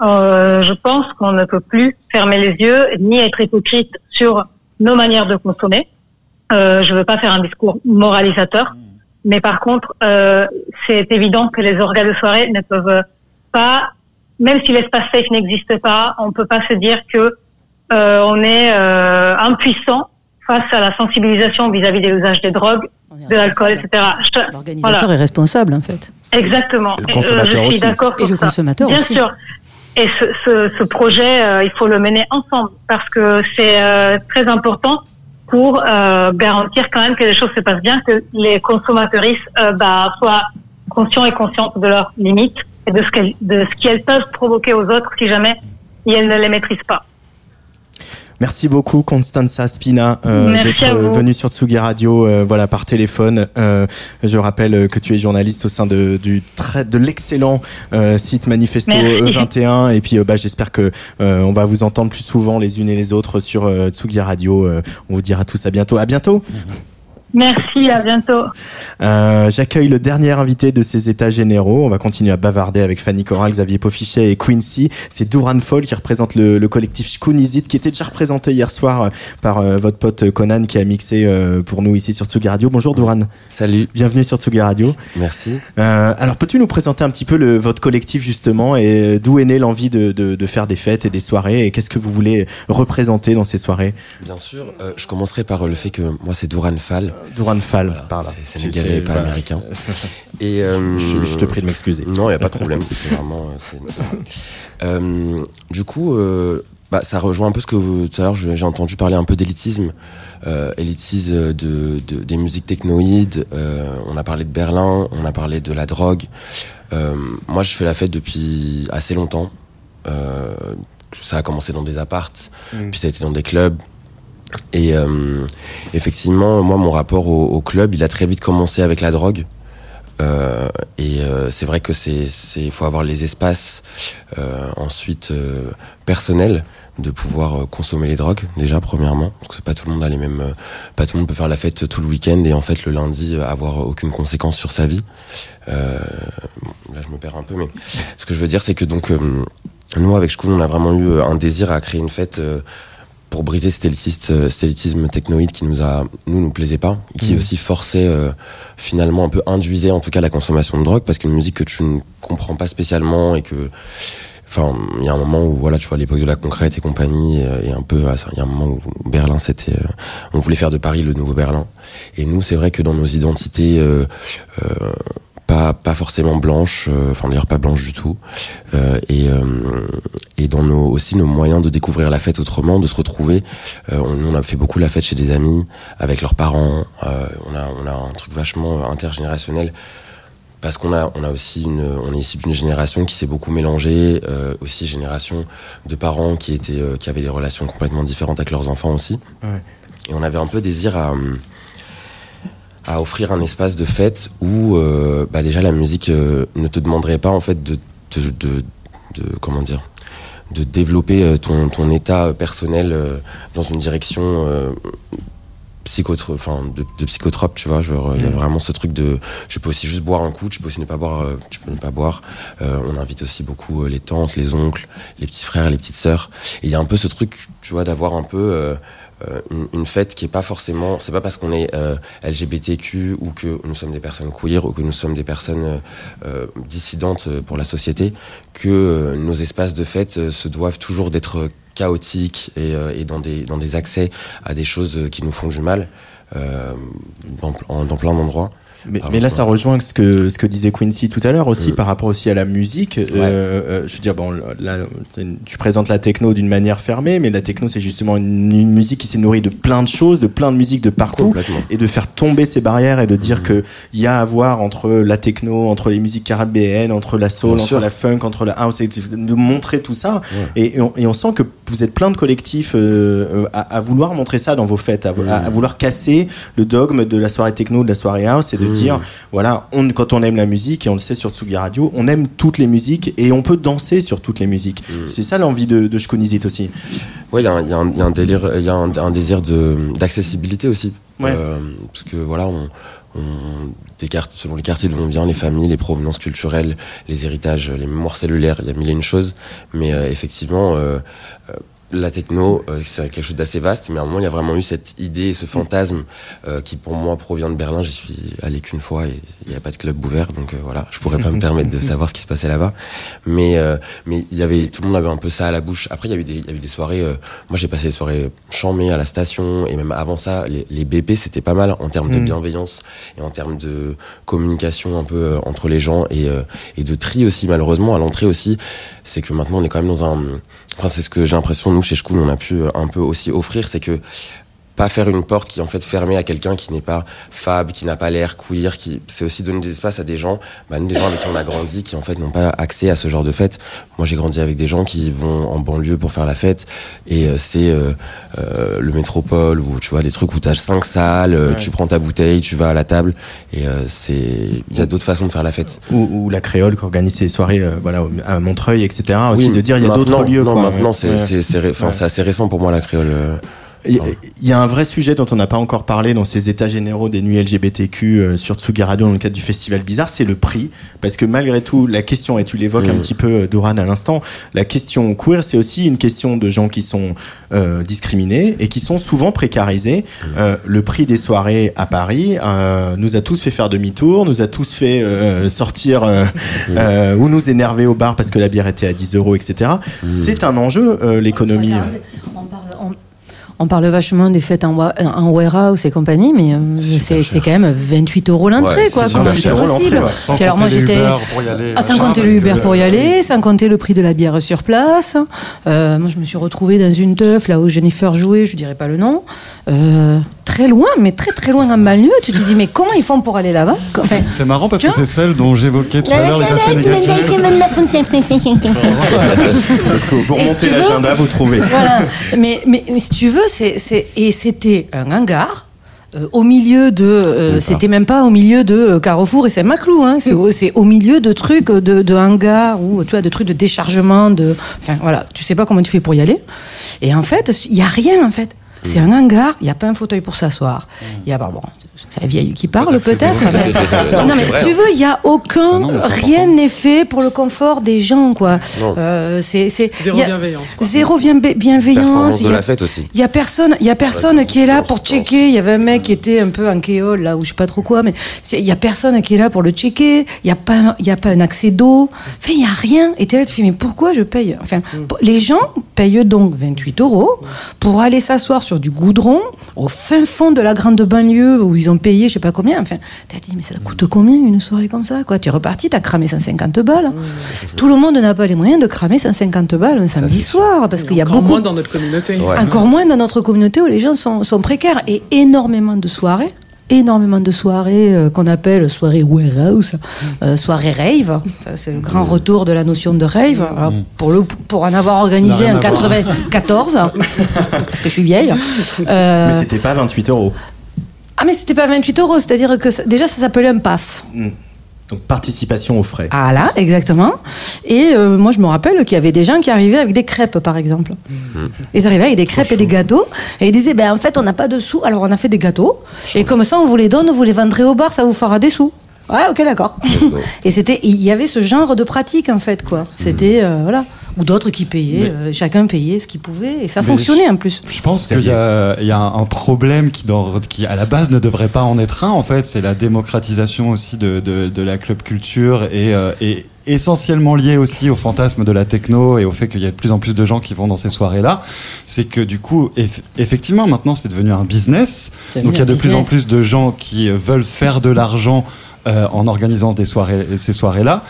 Je pense qu'on ne peut plus fermer les yeux ni être hypocrite sur nos manières de consommer. Euh, je veux pas faire un discours moralisateur, mais par contre, euh, c'est évident que les organes de soirée ne peuvent pas, même si l'espace safe n'existe pas, on peut pas se dire que euh, on est euh, impuissant face à la sensibilisation vis-à-vis de l'usage des drogues, de l'alcool, etc. Je- L'organisateur voilà. est responsable, en fait. Exactement. Et le Et, consommateur je suis aussi. d'accord Et le ça. consommateur Bien aussi. sûr. Et ce, projet, euh, il faut le mener ensemble parce que c'est euh, très important pour euh, garantir quand même que les choses se passent bien, que les consommateuristes euh, bah, soient conscients et conscientes de leurs limites et de ce qu'elles de ce qu'elles peuvent provoquer aux autres si jamais elles ne les maîtrisent pas. Merci beaucoup Constanza Spina euh, d'être euh, venue sur Tsugi Radio euh, voilà par téléphone. Euh, je rappelle que tu es journaliste au sein de du très de l'excellent euh, site Manifesto Merci. E21 et puis euh, bah j'espère que euh, on va vous entendre plus souvent les unes et les autres sur euh, Tsugi Radio. Euh, on vous dira tous à bientôt. À bientôt. Merci, à bientôt. Euh, J'accueille le dernier invité de ces états généraux. On va continuer à bavarder avec Fanny Corral, Xavier Pofichet et Quincy. C'est Douran Fall qui représente le, le collectif Shkunizit, qui était déjà représenté hier soir euh, par euh, votre pote Conan qui a mixé euh, pour nous ici sur Tsugi Radio. Bonjour Douran. Salut. Bienvenue sur Tsugi Radio. Merci. Euh, alors peux-tu nous présenter un petit peu le, votre collectif justement et d'où est née l'envie de, de, de faire des fêtes et des soirées et qu'est-ce que vous voulez représenter dans ces soirées? Bien sûr, euh, je commencerai par euh, le fait que moi c'est Douran Fall. Douran Fall, par là. C'est sénégalais, pas voilà. américain. Et euh, Je- je te prie de m'excuser. Non, il y a pas de problème. C'est vraiment. euh, Euh, du coup, euh, bah, ça rejoint un peu ce que vous, tout à l'heure j'ai entendu parler un peu d'élitisme, euh, élitisme de, de- des musiques technoïdes. euh, on a parlé de Berlin, on a parlé de la drogue. Euh, moi, je fais la fête depuis assez longtemps. Euh, ça a commencé dans des appartes, Mm. puis ça a été dans des clubs. Et euh, effectivement, moi, mon rapport au, au club, il a très vite commencé avec la drogue. Euh, et euh, c'est vrai que c'est, c'est, faut avoir les espaces euh, ensuite euh, personnels de pouvoir euh, consommer les drogues déjà premièrement parce que c'est pas tout le monde a les mêmes, pas tout le monde peut faire la fête tout le week-end et en fait le lundi avoir aucune conséquence sur sa vie. Bon, là je me perds un peu, mais ce que je veux dire c'est que donc nous avec Shkun on a vraiment eu un désir à créer une fête. Pour briser cet élitisme, euh, élitisme technoïde qui nous a, nous, nous plaisait pas, et qui Mhm. aussi forçait, euh, finalement, un peu induisait en tout cas la consommation de drogue, parce qu'une musique que tu ne comprends pas spécialement et que, enfin, il y a un moment où, voilà, tu vois, l'époque de la concrète et compagnie, euh, et un peu, il y a un moment où Berlin, c'était, euh, on voulait faire de Paris le nouveau Berlin. Et nous, c'est vrai que dans nos identités, euh, euh, pas, pas forcément blanches, euh, enfin d'ailleurs pas blanches du tout, euh, et, euh, et dans nos, aussi nos moyens de découvrir la fête autrement, de se retrouver. On, on a fait beaucoup la fête chez des amis, avec leurs parents. on a, on a un truc vachement intergénérationnel parce qu'on a, on a aussi une, on est issu d'une génération qui s'est beaucoup mélangée, euh, aussi génération de parents qui étaient, euh, qui avaient des relations complètement différentes avec leurs enfants aussi. Ouais. Et on avait un peu désir à, à offrir un espace de fête où euh, bah déjà la musique euh, ne te demanderait pas en fait de, de, de, de- comment dire de développer euh, ton, ton état personnel euh, dans une direction euh, psychotrope, enfin de, de psychotrope, tu vois. Genre, il y a Mm. vraiment ce truc de, tu peux aussi juste boire un coup, tu peux aussi ne pas boire, euh, tu peux ne pas boire. Euh, on invite aussi beaucoup les tantes, les oncles, les petits frères, les petites sœurs. Il y a un peu ce truc, tu vois, d'avoir un peu une, une fête qui est pas forcément, c'est pas parce qu'on est euh, LGBTQ ou que nous sommes des personnes queer ou que nous sommes des personnes euh, euh, dissidentes euh, pour la société que euh, nos espaces de fête euh, se doivent toujours d'être chaotiques et, euh, et dans des dans des accès à des choses euh, qui nous font du mal euh, dans, dans plein d'endroits. Mais, mais là, ça rejoint ce que ce que disait Quincy tout à l'heure aussi Mm. par rapport aussi à la musique. Euh, euh, je veux dire, bon, là, tu présentes la techno d'une manière fermée, mais la techno, c'est justement une, une musique qui s'est nourrie de plein de choses, de plein de musiques de partout, et de faire tomber ces barrières et de dire Mm. que il y a à voir entre la techno, entre les musiques caribéennes, entre la soul, Bien entre sûr. la funk, entre la house, et de montrer tout ça. Ouais. Et, et on, et on sent que vous êtes plein de collectifs euh, euh, à, à vouloir montrer ça dans vos fêtes, à, à- à vouloir casser le dogme de la soirée techno, de la soirée house, et de. Dire voilà, on, quand on aime la musique, et on le sait sur Tsugi Radio, on aime toutes les musiques et on peut danser sur toutes les musiques. C'est ça l'envie de, de Shkunizit aussi. Ouais, il y, a un- il y a un- il y a un délire, il y a un, un désir d'accessibilité aussi. Ouais. Euh, parce que voilà, on, on, des cartes, selon les quartiers d'où on vient, les familles, les provenances culturelles, les héritages, les mémoires cellulaires, il y a mille et une choses. Mais euh, effectivement, euh, la techno, euh, c'est quelque chose d'assez vaste, mais à un moment, il y a vraiment eu cette idée, ce fantasme euh, qui, pour moi, provient de Berlin. J'y suis allé qu'une fois et il n'y a pas de club ouvert, donc euh, voilà, je pourrais pas me permettre de savoir ce qui se passait là-bas. Mais euh, mais il y avait tout le monde avait un peu ça à la bouche. Après, il y a eu des il y a eu des soirées. euh, moi, j'ai passé des soirées chamées à la station et même avant ça, les, les BP, c'était pas mal en termes de Mm. bienveillance et en termes de communication un peu euh, entre les gens et euh, et de tri aussi. Malheureusement, à l'entrée aussi, c'est que maintenant, on est quand même dans un Enfin, c'est ce que j'ai l'impression, nous, chez Shkoun, on a pu euh, un peu aussi offrir, c'est que pas faire une porte qui est en fait fermée à quelqu'un qui n'est pas fab, qui n'a pas l'air queer, qui c'est aussi donner des espaces à des gens, bah, nous, des gens avec qui on a grandi, qui en fait n'ont pas accès à ce genre de fête. Moi, j'ai grandi avec des gens qui vont en banlieue pour faire la fête, et euh, c'est euh, euh, le métropole ou tu vois des trucs où t'as cinq salles, Ouais. tu prends ta bouteille, tu vas à la table, et c'est il y a d'autres façons de faire la fête. Ou, ou la créole qui organise ses soirées voilà, à Montreuil, etc. Aussi de dire il y a d'autres lieux. Non, quoi. maintenant Ouais. Ouais. c'est assez récent pour moi la créole. Il y, a un vrai sujet dont on n'a pas encore parlé dans ces états généraux des nuits LGBTQ euh, sur Tsugi Radio dans le cadre du festival Bizarre, c'est le prix. Parce que malgré tout, la question, et tu l'évoques un Mm. petit peu, euh, Doran, à l'instant, la question queer, c'est aussi une question de gens qui sont euh, discriminés et qui sont souvent précarisés. Euh, le prix des soirées à Paris euh, nous a tous fait faire demi-tour, nous a tous fait euh, sortir euh, euh, ou nous énerver au bar parce que la bière était à 10 euros, etc. C'est un enjeu, euh, l'économie. On parle vachement des fêtes en, en warehouse et compagnie, mais euh, c'est quand même 28 euros l'entrée, Ouais, quoi. c'est Comment 28 c'est euros possible ouais. Sans Puis alors moi j'étais Uber pour y aller, ah, sans compter le Uber pour y aller, sans compter le prix de la bière sur place. Euh, moi je me suis retrouvée dans une teuf là où Jennifer jouait, je dirais pas le nom, euh, très loin, mais très très loin en banlieue. Tu te dis mais comment ils font pour aller là-bas Enfin, C'est marrant parce que c'est celle dont j'évoquais tout à l'heure les aspects négatifs. Tu veux- l'agenda, vous trouvez. voilà. Mais, mais, mais si tu veux, c'est, c'est, et c'était un hangar. euh, au milieu de, euh, c'était même pas au milieu de euh, Carrefour et Saint-Maclou, hein, c'est, au, c'est au milieu de trucs de, de hangars ou tu vois de trucs de déchargement, de, enfin voilà, tu sais pas comment tu fais pour y aller. Et en fait, il y a rien en fait. C'est un hangar, il n'y a pas un fauteuil pour s'asseoir. Il y a, bah, bon, c'est la vieille qui parle peut-être. mais- Non, mais si tu veux, il y a aucun, non, rien n'est fait pour le confort des gens, quoi. Non. Euh, c'est, Zéro il y a- bienveillance, quoi. Zéro bien- bienveillance. Il de y a- la fête aussi. il y a personne, il y a personne Ouais, qui est là pour checker. Il y avait un mec qui était un peu en kéole là, ou je sais pas trop quoi, mais il y a personne qui est là pour le checker. Il y a pas, il y a pas un accès d'eau. Enfin, il y a rien. Et t'es là, tu fais mais pourquoi je paye Enfin, les gens payent donc 28 euros pour aller s'asseoir sur du goudron au fin fond de la grande banlieue où ils ont payé je sais pas combien. Enfin, t'as dit mais ça coûte combien une soirée comme ça quoi? Tu es reparti, t'as cramé 150 balles. Tout le monde n'a pas les moyens de cramer 150 balles un samedi soir parce qu'il y a Encore beaucoup moins dans notre communauté. Ouais. encore moins dans notre communauté où les gens sont, sont précaires et énormément de soirées énormément de soirées euh, qu'on appelle soirées warehouse, euh, soirées rave. C'est le grand retour de la notion de rave. Alors, pour, le, pour en avoir organisé en à voir. 94, parce que je suis vieille. euh, Mais c'était pas 28 euros. ah mais c'était pas 28 euros, c'est-à-dire que ça- déjà ça s'appelait un PAF. Donc participation aux frais. Ah là, exactement. Et euh, moi, je me rappelle qu'il y avait des gens qui arrivaient avec des crêpes, par exemple. Ils arrivaient avec des crêpes et des gâteaux. Et ils disaient, ben, en fait, on n'a pas de sous, alors on a fait des gâteaux. Et comme ça, on vous les donne, vous les vendrez au bar, ça vous fera des sous. Ouais, ok, d'accord. et c'était, il y avait ce genre de pratique, en fait, quoi. C'était, euh, voilà. Ou d'autres qui payaient, euh, chacun payait ce qu'il pouvait. Et ça Mais fonctionnait, en plus. Je pense qu'il y a, il y a un problème qui, dans, qui, à la base, ne devrait pas en être un. En fait, c'est la démocratisation aussi de, de, de la club culture et, euh, et essentiellement lié aussi au fantasme de la techno et au fait qu'il y a de plus en plus de gens qui vont dans ces soirées-là. C'est que du coup, eff- effectivement, maintenant, c'est devenu un business. Donc il y a de plus en plus de gens qui euh, veulent faire de l'argent. Euh, en organisant des soirées, ces soirées-là,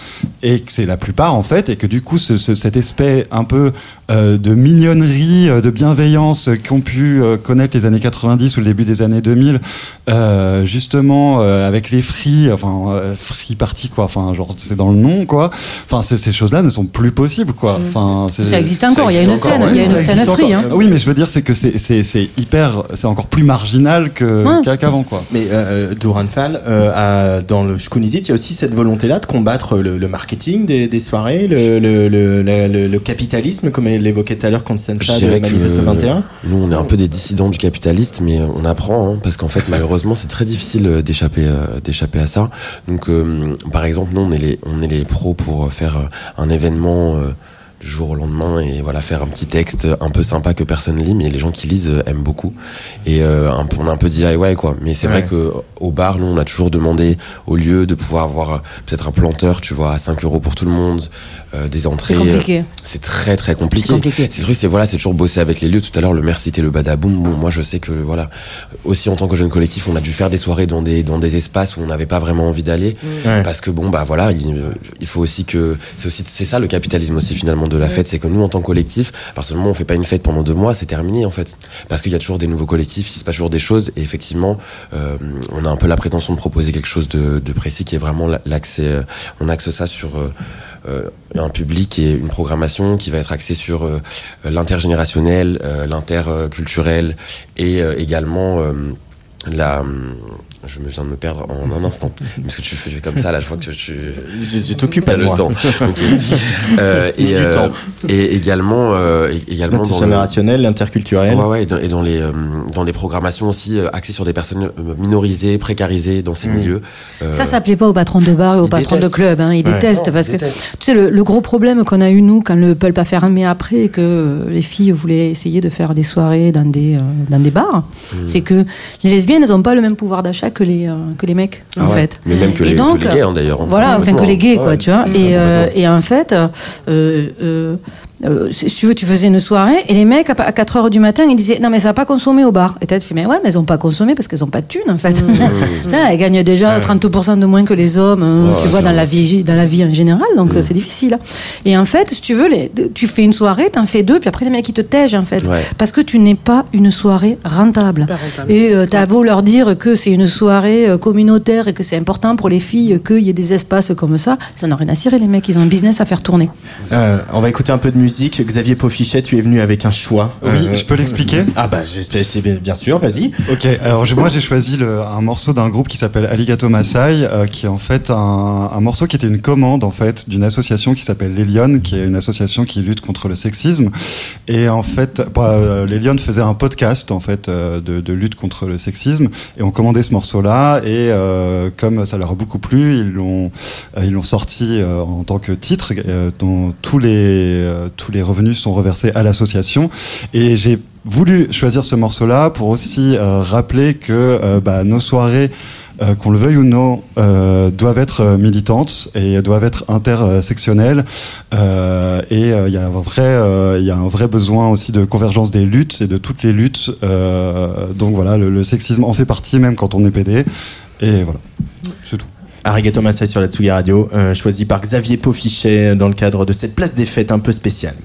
et que c'est la plupart en fait, et que du coup, ce, ce- cet aspect un peu de mignonnerie, euh, de bienveillance euh, qu'ont pu euh, connaître les années 90 ou le début des années 2000, euh, justement euh, avec les free, enfin euh, free party quoi, enfin genre c'est dans le nom quoi. Enfin ce- ces choses-là ne sont plus possibles quoi. Enfin c'est- Mm. Ça existe encore, il y a une scène, il y a oui, une scène free, hein. Oui mais je veux dire c'est que c'est c'est c'est hyper, c'est encore plus marginal que Ouais. qu'avant quoi. Mais euh, Duran Fall, euh, a- dans le Shkunizit, il y a aussi cette volonté-là de combattre le, le marketing des, des soirées, le, le, le, le- le- le capitalisme, comme l'évoquait tout à l'heure Constanza de dirais que Manifeste 21. nous, on est un peu des dissidents du capitaliste, mais euh, on apprend, hein, parce qu'en fait, malheureusement, c'est très difficile euh, d'échapper, euh, d'échapper à ça. Donc, euh, par exemple, nous, on est les, on est les pros pour faire un événement. euh, du jour au lendemain et voilà faire un petit texte un peu sympa que personne lit mais les gens qui lisent aiment beaucoup et euh, un peu, on a un peu DIY quoi mais c'est Ouais. vrai que au bar nous on a toujours demandé au lieu de pouvoir avoir peut-être un planteur tu vois à 5 euros pour tout le monde euh, des entrées. Compliqué. c'est très très compliqué. C'est compliqué. c'est le truc c'est voilà c'est toujours bosser avec les lieux. Tout à l'heure le maire citait le badaboum bon moi je sais que voilà aussi en tant que jeune collectif on a dû faire des soirées dans des dans des espaces où on n'avait pas vraiment envie d'aller. Ouais. parce que bon bah voilà il, il faut aussi que c'est aussi c'est ça le capitalisme aussi finalement de la fête. C'est que nous en tant que collectif partir du moment on fait pas une fête pendant deux mois c'est terminé en fait. Parce qu'il y a toujours des nouveaux collectifs il se passe toujours des choses. Et effectivement euh, on a un peu la prétention de proposer quelque chose de, de précis qui est vraiment la- l'accès euh, on axe ça sur euh, un public et une programmation qui va être axée sur euh, l'intergénérationnel, euh, l'interculturel et euh, également euh, la. Je me viens de me perdre en un instant. Parce que tu fais comme ça, là, je vois que tu. Je, je t'occupe T'as à le moi. temps. Ok. Euh, et, du euh, temps. et également, euh, et- également dans le, l'interculturel. Ouais, ouais, et dans, et dans les euh, dans des programmations aussi euh, axées sur des personnes euh, minorisées, précarisées dans ces milieux. Euh, Ça, ça plaît pas aux patrons de bar et aux Ils patrons de club. Hein. Ils Ouais. détestent Non, parce ils que détestent. tu sais le, le gros problème qu'on a eu nous quand le pulp a fermé après et que les filles voulaient essayer de faire des soirées dans des euh, dans des bars, Mm. c'est que les lesbiennes elles ont pas le même pouvoir d'achat que les euh, que les mecs Ah en ouais. fait. Mais même que Et les, donc, que les gays, hein, d'ailleurs. hein. Voilà, enfin que les gays, Ouais. quoi, tu vois. Mmh. Et, euh, et en fait, euh, si tu veux, tu faisais une soirée et les mecs, à pa- à 4 heures du matin, ils disaient Non, mais ça va pas consommer au bar. Et t'as fait Mais ouais, mais elles ont pas consommé parce qu'elles ont pas de thunes, en fait. Putain, elles gagnent déjà 30% de moins que les hommes, Ouais, tu vois, dans la, vie, dans la vie en général. Donc, euh, c'est difficile. Et en fait, si tu veux, les, tu fais une soirée, t'en fais deux, puis après, les mecs, ils te tègent, en fait. Ouais. Parce que tu n'es pas une soirée rentable. Et euh, t'as beau leur dire que c'est une soirée euh, communautaire et que c'est important pour les filles qu'il y ait des espaces comme ça, ça n'a rien à cirer, les mecs. Ils ont un business à faire tourner. Euh, on va écouter un peu de musique. Xavier Paufichet, tu es venu avec un choix. Oui, Euh, je peux l'expliquer? Ah bah j'espère, c'est bien, sûr, vas-y. Ok, alors moi j'ai choisi le- un morceau d'un groupe qui s'appelle Alligato Masai, euh, qui est en fait un, un morceau qui était une commande en fait d'une association qui s'appelle Les qui est une association qui lutte contre le sexisme. Et en fait, bah, euh, Les Lyonnes faisait un podcast en fait de, de lutte contre le sexisme, et on commandait ce morceau-là. Et euh, comme ça leur a beaucoup plu, ils l'ont ils l'ont sorti en tant que titre, dont tous les tous les revenus sont reversés à l'association. Et j'ai voulu choisir ce morceau-là pour aussi euh, rappeler que euh, bah, nos soirées, euh, qu'on le veuille ou non, doivent être militantes et doivent être intersectionnelles. Et il y a un vrai, y a un vrai besoin aussi de convergence des luttes et de toutes les luttes. Donc voilà, le sexisme en fait partie même quand on est PD. Et voilà, c'est tout. Arigato Masai sur la Tsugi Radio, euh, choisi par Xavier Paufichet dans le cadre de cette place des fêtes un peu spéciale.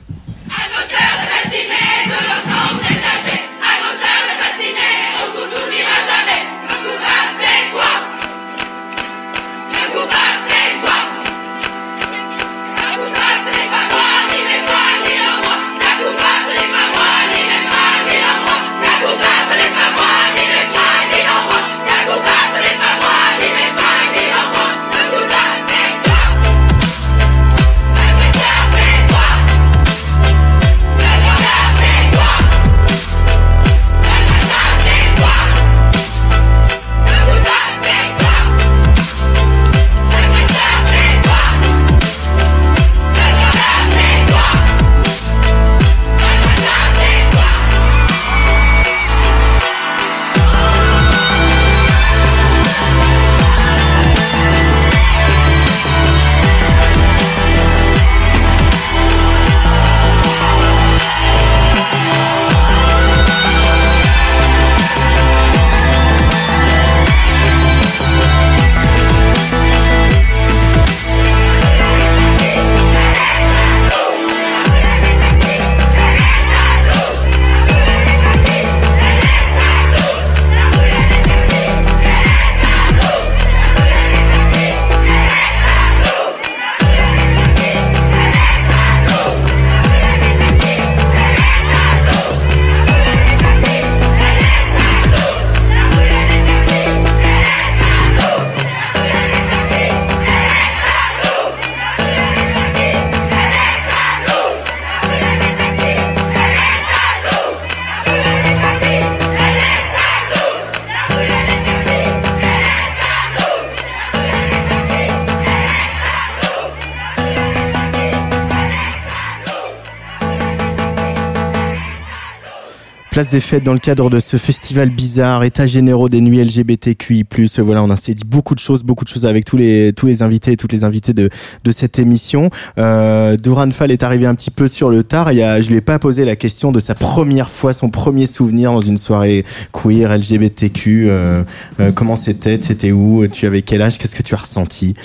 Place des fêtes dans le cadre de ce festival bizarre, état généraux des nuits LGBTQI+. Voilà, on a dit beaucoup de choses, beaucoup de choses avec tous les tous les invités toutes les invités de de cette émission. Euh, Duran Fall est arrivé un petit peu sur le tard. Il y a, je lui ai pas posé la question de sa première fois, son premier souvenir dans une soirée queer LGBTQ. Euh, euh, comment c'était? C'était où? Tu avais quel âge? Qu'est-ce que tu as ressenti?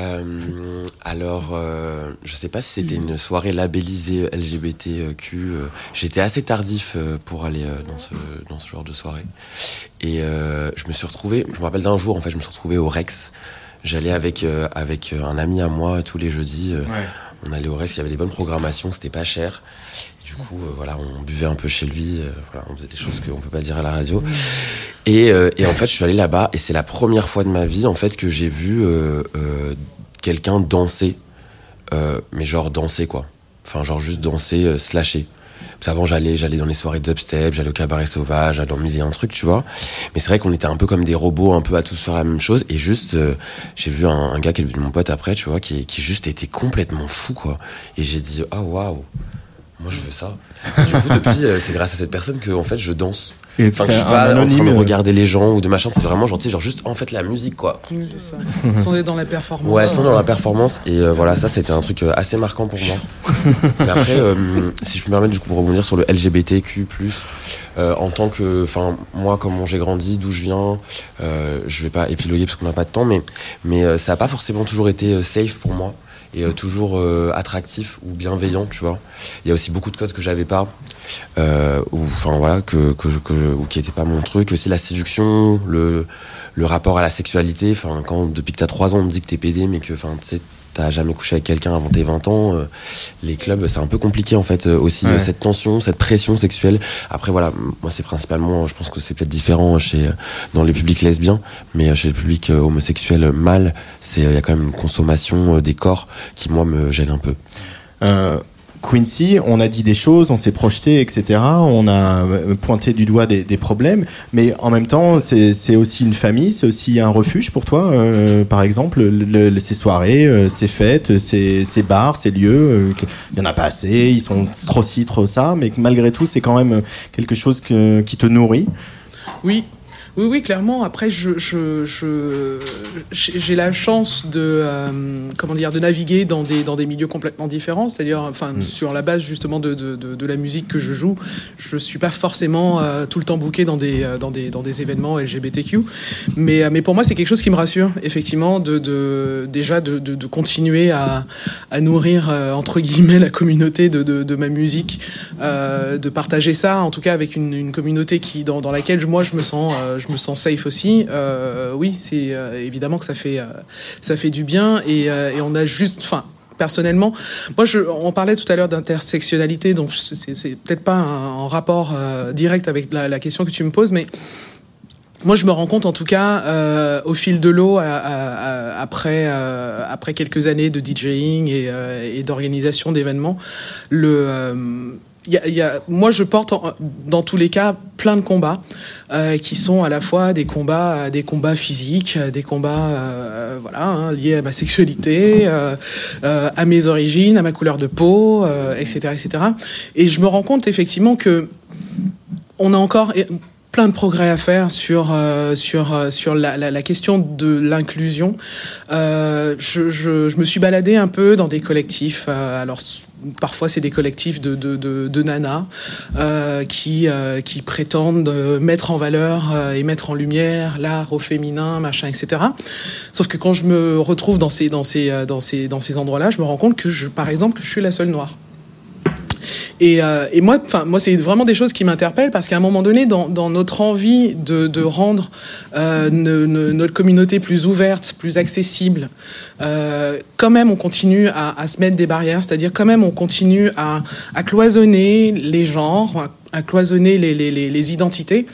Euh, alors, je sais pas si c'était une soirée labellisée LGBTQ. J'étais assez tardif pour aller euh, dans ce dans ce genre de soirée. Et euh, je me suis retrouvé. Je me rappelle d'un jour, en fait, je me suis retrouvé au Rex. J'allais avec euh, avec un ami à moi tous les jeudis. On allait au Rex. Il y avait des bonnes programmations. C'était pas cher. Du coup, euh, voilà, on buvait un peu chez lui. euh, voilà, on faisait des choses qu'on peut pas dire à la radio. Et, euh, et en fait, je suis allé là-bas et c'est la première fois de ma vie en fait que j'ai vu quelqu'un danser, mais genre danser quoi. Enfin, genre juste danser, slasher. Parce j'allais, j'allais dans les soirées dubstep, j'allais au cabaret sauvage, j'allais dans mille et un trucs, tu vois. Mais c'est vrai qu'on était un peu comme des robots, un peu à tous faire la même chose. Et juste, euh, j'ai vu un, gars qui est devenu mon pote après, tu vois, qui, qui juste était complètement fou, quoi. Et j'ai dit, ah waouh, moi je veux ça. Du coup, depuis, euh, c'est grâce à cette personne que, en fait, je danse. Et Enfin, je suis pas en train anonyme, de regarder les gens ou de machin, c'est vraiment gentil, genre juste en fait la musique quoi. Oui, c'est ça. Sans être dans la performance. Ouais, sans dans la performance. Et euh, voilà, ça c'était un truc euh, assez marquant pour moi. Mais après, euh, si je peux me permettre du coup pour rebondir sur le LGBTQ+, euh, en tant que, enfin moi comment j'ai grandi, d'où je viens, euh, je vais pas épiloguer parce qu'on n'a pas de temps, mais mais euh, ça a pas forcément toujours été safe pour moi et euh, toujours euh, attractif ou bienveillant, tu vois. Il y a aussi beaucoup de codes que j'avais pas, euh, ou voilà, que, ou qui étaient pas mon truc. Aussi la séduction, le le rapport à la sexualité. Enfin, quand depuis que t'as 3 ans, on te dit que t'es pédé, mais que enfin tu sais t'as jamais couché avec quelqu'un avant tes 20 ans, euh, les clubs, c'est un peu compliqué en fait euh, aussi Ouais. euh, cette tension, cette pression sexuelle. Après voilà, moi c'est principalement, je pense que c'est peut-être différent chez euh, dans les publics lesbiens, mais euh, chez le public euh, homosexuel euh, mâle, c'est il y a quand même une consommation euh, des corps qui moi me gêne un peu. Quincy, on a dit des choses, on s'est projeté, etc. On a euh, pointé du doigt des, problèmes, mais en même temps, c'est aussi une famille, c'est aussi un refuge pour toi, euh, par exemple, le- le- ces soirées, euh, ces fêtes, ces, bars, ces lieux. il y en a pas assez, ils sont trop ci, trop ça, mais malgré tout, c'est quand même quelque chose qui te nourrit. Oui. Oui, oui, clairement. Après, je, je, je- j'ai la chance de, euh, comment dire, de naviguer dans des, dans des milieux complètement différents. C'est-à-dire, enfin, sur la base justement de, de, de, de la musique que je joue, je suis pas forcément euh, tout le temps booké dans des, euh, dans des, dans des événements LGBTQ. Mais, mais pour moi, c'est quelque chose qui me rassure, effectivement, de, de déjà de, de, continuer à, à nourrir euh, entre guillemets la communauté de, de, de ma musique, de partager ça, en tout cas avec une, une communauté qui dans, dans laquelle moi je me sens je me sens safe aussi. Euh, oui, c'est euh, évidemment que ça fait euh, ça fait du bien et, on a juste, enfin personnellement, moi je, on parlait tout à l'heure d'intersectionnalité, donc c'est peut-être pas en rapport direct avec la, question que tu me poses, mais moi, je me rends compte, en tout cas, au fil de l'eau, après après quelques années de DJing et, et d'organisation d'événements, le moi, je porte dans tous les cas plein de combats euh, qui sont à la fois des combats, des combats physiques, des combats, euh, hein, liés à ma sexualité, euh, euh, à mes origines, à ma couleur de peau, euh, etc., etc. Et je me rends compte effectivement que on a encore plein de progrès à faire sur euh, sur euh, sur la, question de l'inclusion. Euh, je, me suis baladé un peu dans des collectifs. euh, parfois c'est des collectifs de de, de, nanas euh, qui euh, qui prétendent euh, mettre en valeur et mettre en lumière l'art au féminin, machin, etc. Sauf que quand je me retrouve dans ces dans ces dans ces dans ces endroits-là, je me rends compte que je, par exemple, que je suis la seule noire. Et, euh, et moi, enfin, moi, c'est vraiment des choses qui m'interpellent parce qu'à un moment donné, dans, dans notre envie de, de rendre euh, ne- notre communauté plus ouverte, plus accessible, euh, quand même, on continue à, à se mettre des barrières. C'est-à-dire, quand même, on continue à, à cloisonner les genres, à, cloisonner les, les, les, les identités.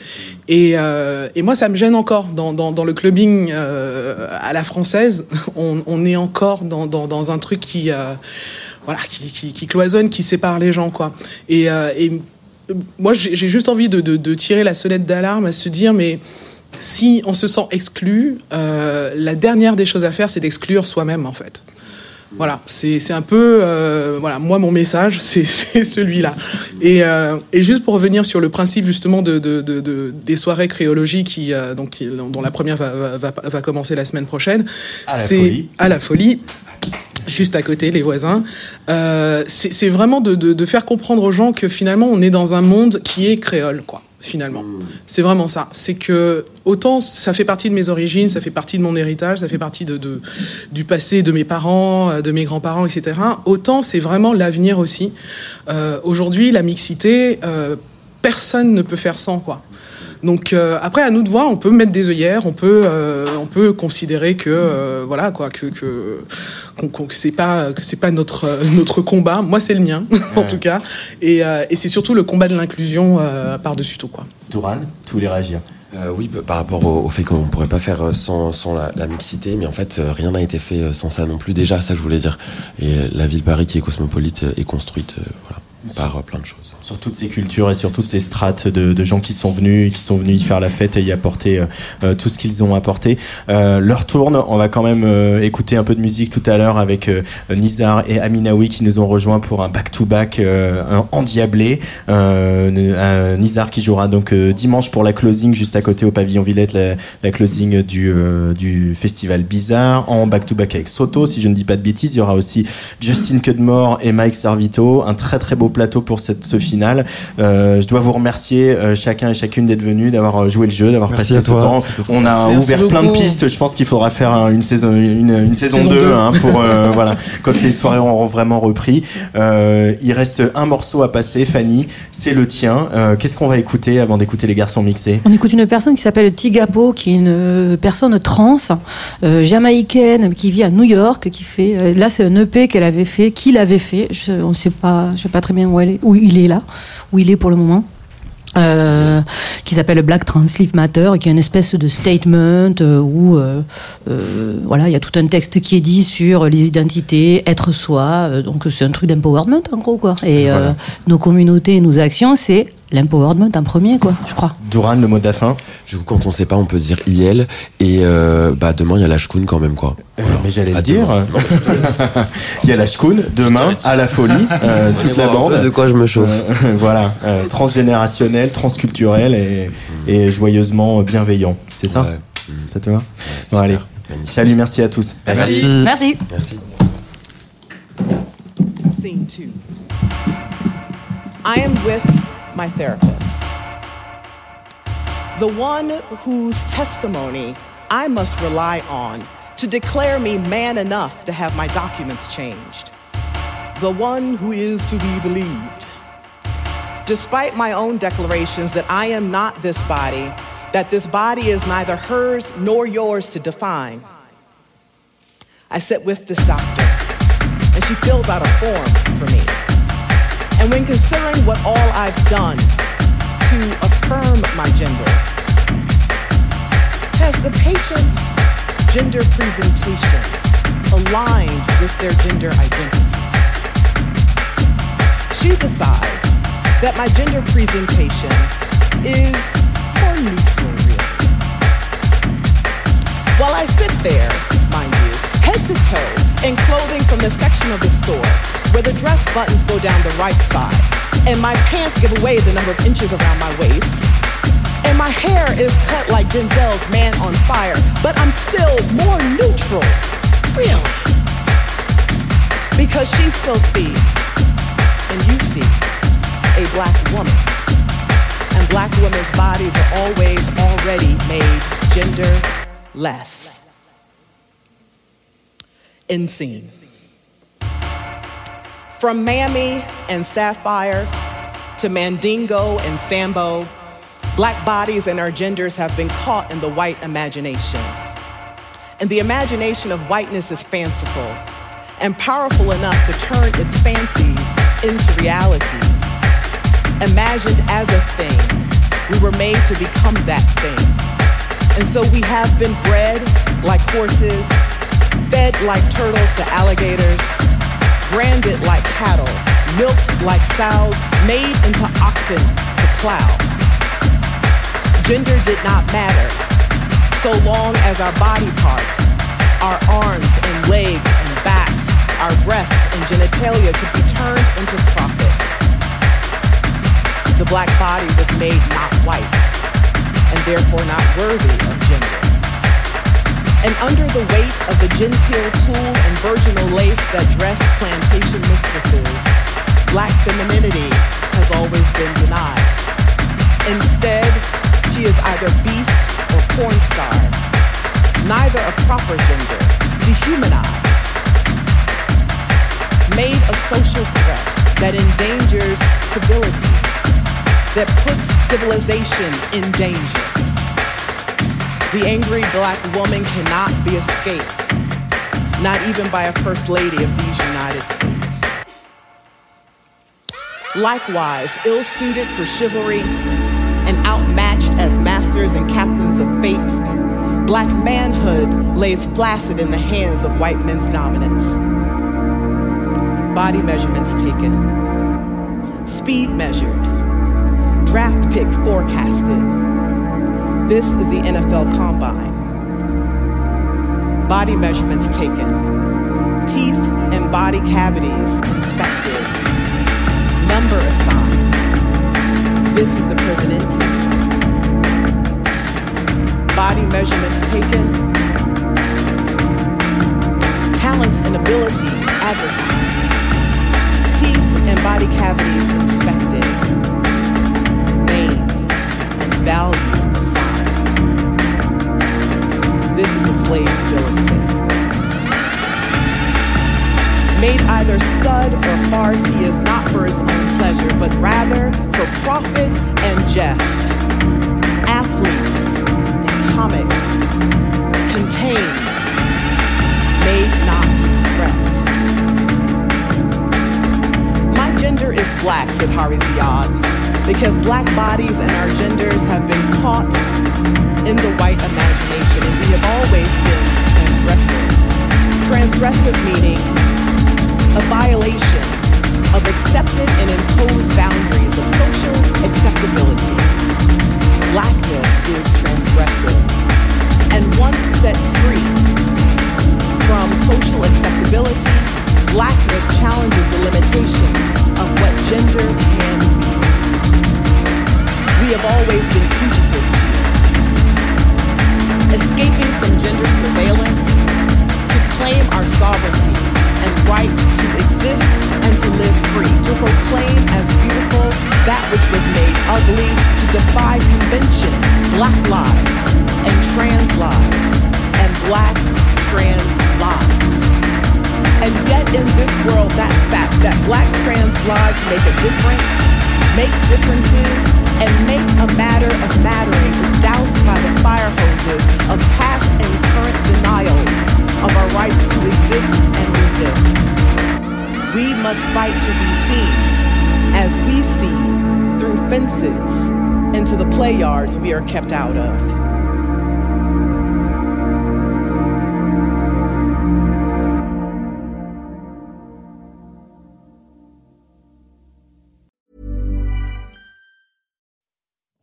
Et, euh, et moi, ça me gêne encore dans, dans, dans le clubbing euh, à la française. On, on est encore dans, dans, dans un truc qui euh, voilà, qui, qui, qui cloisonne, qui sépare les gens, quoi. Et, euh, et moi, j'ai juste envie de, de, de tirer la sonnette d'alarme, à se dire, mais si on se sent exclu, euh, la dernière des choses à faire, c'est d'exclure soi-même, en fait. Voilà, c'est un peu, euh, voilà, moi mon message, c'est celui-là. Et, euh, et juste pour revenir sur le principe justement de, de, de, de- des soirées créologie qui, donc, qui- dont la première va, va, va, va commencer la semaine prochaine, À la c'est folie. à la folie. Juste à côté, les voisins. Euh, c'est vraiment de, de, de faire comprendre aux gens que finalement on est dans un monde qui est créole, quoi. Finalement, c'est vraiment ça. C'est que autant ça fait partie de mes origines, ça fait partie de mon héritage, ça fait partie de, de du passé de mes parents, euh, de mes grands-parents, etc. Autant c'est vraiment l'avenir aussi. Euh, Aujourd'hui, la mixité, euh, personne ne peut faire sans, quoi. Donc euh, après à nous de voir, on peut mettre des œillères, on peut euh, on peut considérer que euh, voilà quoi que que qu'on- qu'on- que c'est pas que c'est pas notre euh, notre combat. Moi c'est le mien en tout cas et, euh, et c'est surtout le combat de l'inclusion euh, par dessus tout quoi. Douran, tu voulais réagir? Euh, oui, par rapport au, au fait qu'on pourrait pas faire sans, sans la, la mixité, mais en fait, rien n'a été fait sans ça non plus. Déjà, ça que je voulais dire. Et la ville Paris qui est cosmopolite est construite, euh, voilà, par euh, plein de choses. sur toutes ces cultures et sur toutes ces strates de, de gens qui sont venus, qui sont venus y faire la fête et y apporter euh, euh, tout ce qu'ils ont apporté. Euh, L'heure tourne, on va quand même euh, écouter un peu de musique tout à l'heure avec euh, Nizar et Aminaoui qui nous ont rejoints pour un back-to-back euh, un endiablé. Euh, Nizar qui jouera donc euh, dimanche pour la closing juste à côté au pavillon Villette, la, la closing du, euh, du festival Bizarre en back-to-back avec Soto, si je ne dis pas de bêtises. Il y aura aussi Justin Cudmore et Mike Sarvito. Un très très beau plateau pour cette, ce final. Euh, je dois vous remercier euh, chacun et chacune d'être venus, d'avoir euh, joué le jeu, d'avoir passé ce toi. temps. On a Merci ouvert plein de pistes. Je pense qu'il faudra faire un- une saison, une, une saison, Saison 2 deux. hein, pour euh, voilà quand les soirées auront vraiment repris. Euh, il reste un morceau à passer, Fanny. C'est le tien. Euh, Qu'est-ce qu'on va écouter avant d'écouter les garçons mixés? On écoute une personne qui s'appelle Tigapo, qui est une personne trans, euh, jamaïcaine, qui vit à New York, qui fait. euh, là, c'est un EP qu'elle avait fait, qu'il avait fait. Je, on sait pas, je sais pas très bien où elle est, où il est là, où il est pour le moment. Euh, qui s'appelle Black Trans Lives Matter qui est une espèce de statement euh, où euh, voilà il y a tout un texte qui est dit sur les identités être soi donc c'est un truc d'empowerment en gros quoi et Voilà. nos communautés et nos actions c'est l'empowerment en premier quoi je crois Douran, le mot de la fin. Du coup, quand on sait pas, on peut dire IL. Et euh, bah, demain, il y a la Shkoun quand même, quoi. Euh, Voilà. mais j'allais le dire. demain. Il y a la Shkoun demain à la folie, euh, toute la bande. de quoi je me chauffe. Euh, voilà, euh, transgénérationnel, transculturel et, et joyeusement bienveillant. C'est ça Ouais. Mm. Ça te va Bon, super. allez. Magnifique. Salut, merci à tous. merci Merci. Scene two. I am with my therapist, the one whose testimony I must rely on to declare me man enough to have my documents changed, the one who is to be believed. Despite my own declarations that I am not this body, that this body is neither hers nor yours to define, I sit with this doctor and she fills out a form for me. And when considering what all I've done to affirm my gender, has the patient's gender presentation aligned with their gender identity? She decides that my gender presentation is more neutral, really. While I sit there, mind you, head to toe in clothing from the section of the store where the dress buttons go down the right side and my pants give away the number of inches around my waist and my hair is cut like Denzel's Man on Fire, but I'm still more neutral. Really? Because she still sees, and you see, a black woman. And black women's bodies are always already made genderless. In scene. From Mammy and Sapphire to Mandingo and Sambo, black bodies and our genders have been caught in the white imagination. And the imagination of whiteness is fanciful and powerful enough to turn its fancies into realities. Imagined as a thing, we were made to become that thing. And so we have been bred like horses, fed like turtles to alligators, branded like cattle, milked like sows, made into oxen to plow. Gender did not matter so long as our body parts, our arms and legs and backs, our breasts and genitalia could be turned into profit. The black body was made not white and therefore not worthy. And under the weight of the genteel tulle and virginal lace that dressed plantation mistresses, black femininity has always been denied. Instead, she is either beast or porn star, neither a proper gender, dehumanized, made a social threat that endangers civility, that puts civilization in danger. The angry black woman cannot be escaped, not even by a first lady of these United States. Likewise, ill-suited for chivalry and outmatched as masters and captains of fate, black manhood lays flaccid in the hands of white men's dominance. Body measurements taken, speed measured, draft pick forecasted. This is the NFL Combine. Body measurements taken, teeth and body cavities inspected, number assigned. This is the prison intake. Body measurements taken, talents and abilities advertised, teeth and body cavities inspected, name and value Of sale. Made either stud or farce, he is not for his own pleasure, but rather for profit and jest. Athletes and comics contained, made not threat. My gender is black, said Hari Ziyad, because black bodies and our genders have been caught in the white imagination, and we have always been transgressive. Transgressive meaning a violation of accepted and imposed boundaries of social acceptability. Blackness is transgressive. And once set free from social acceptability, blackness challenges the limitations of what gender can be. We have always been fugitives escaping from gender surveillance to claim our sovereignty and right to exist and to live free, to proclaim as beautiful that which was made ugly, to defy convention, black lives and trans lives, and black trans lives. And yet in this world, that fact that black trans lives make a difference, make differences, and make a matter of mattering is doused by the fire hoses of past and current denials of our rights to exist and resist. We must fight to be seen as we see through fences into the play yards we are kept out of.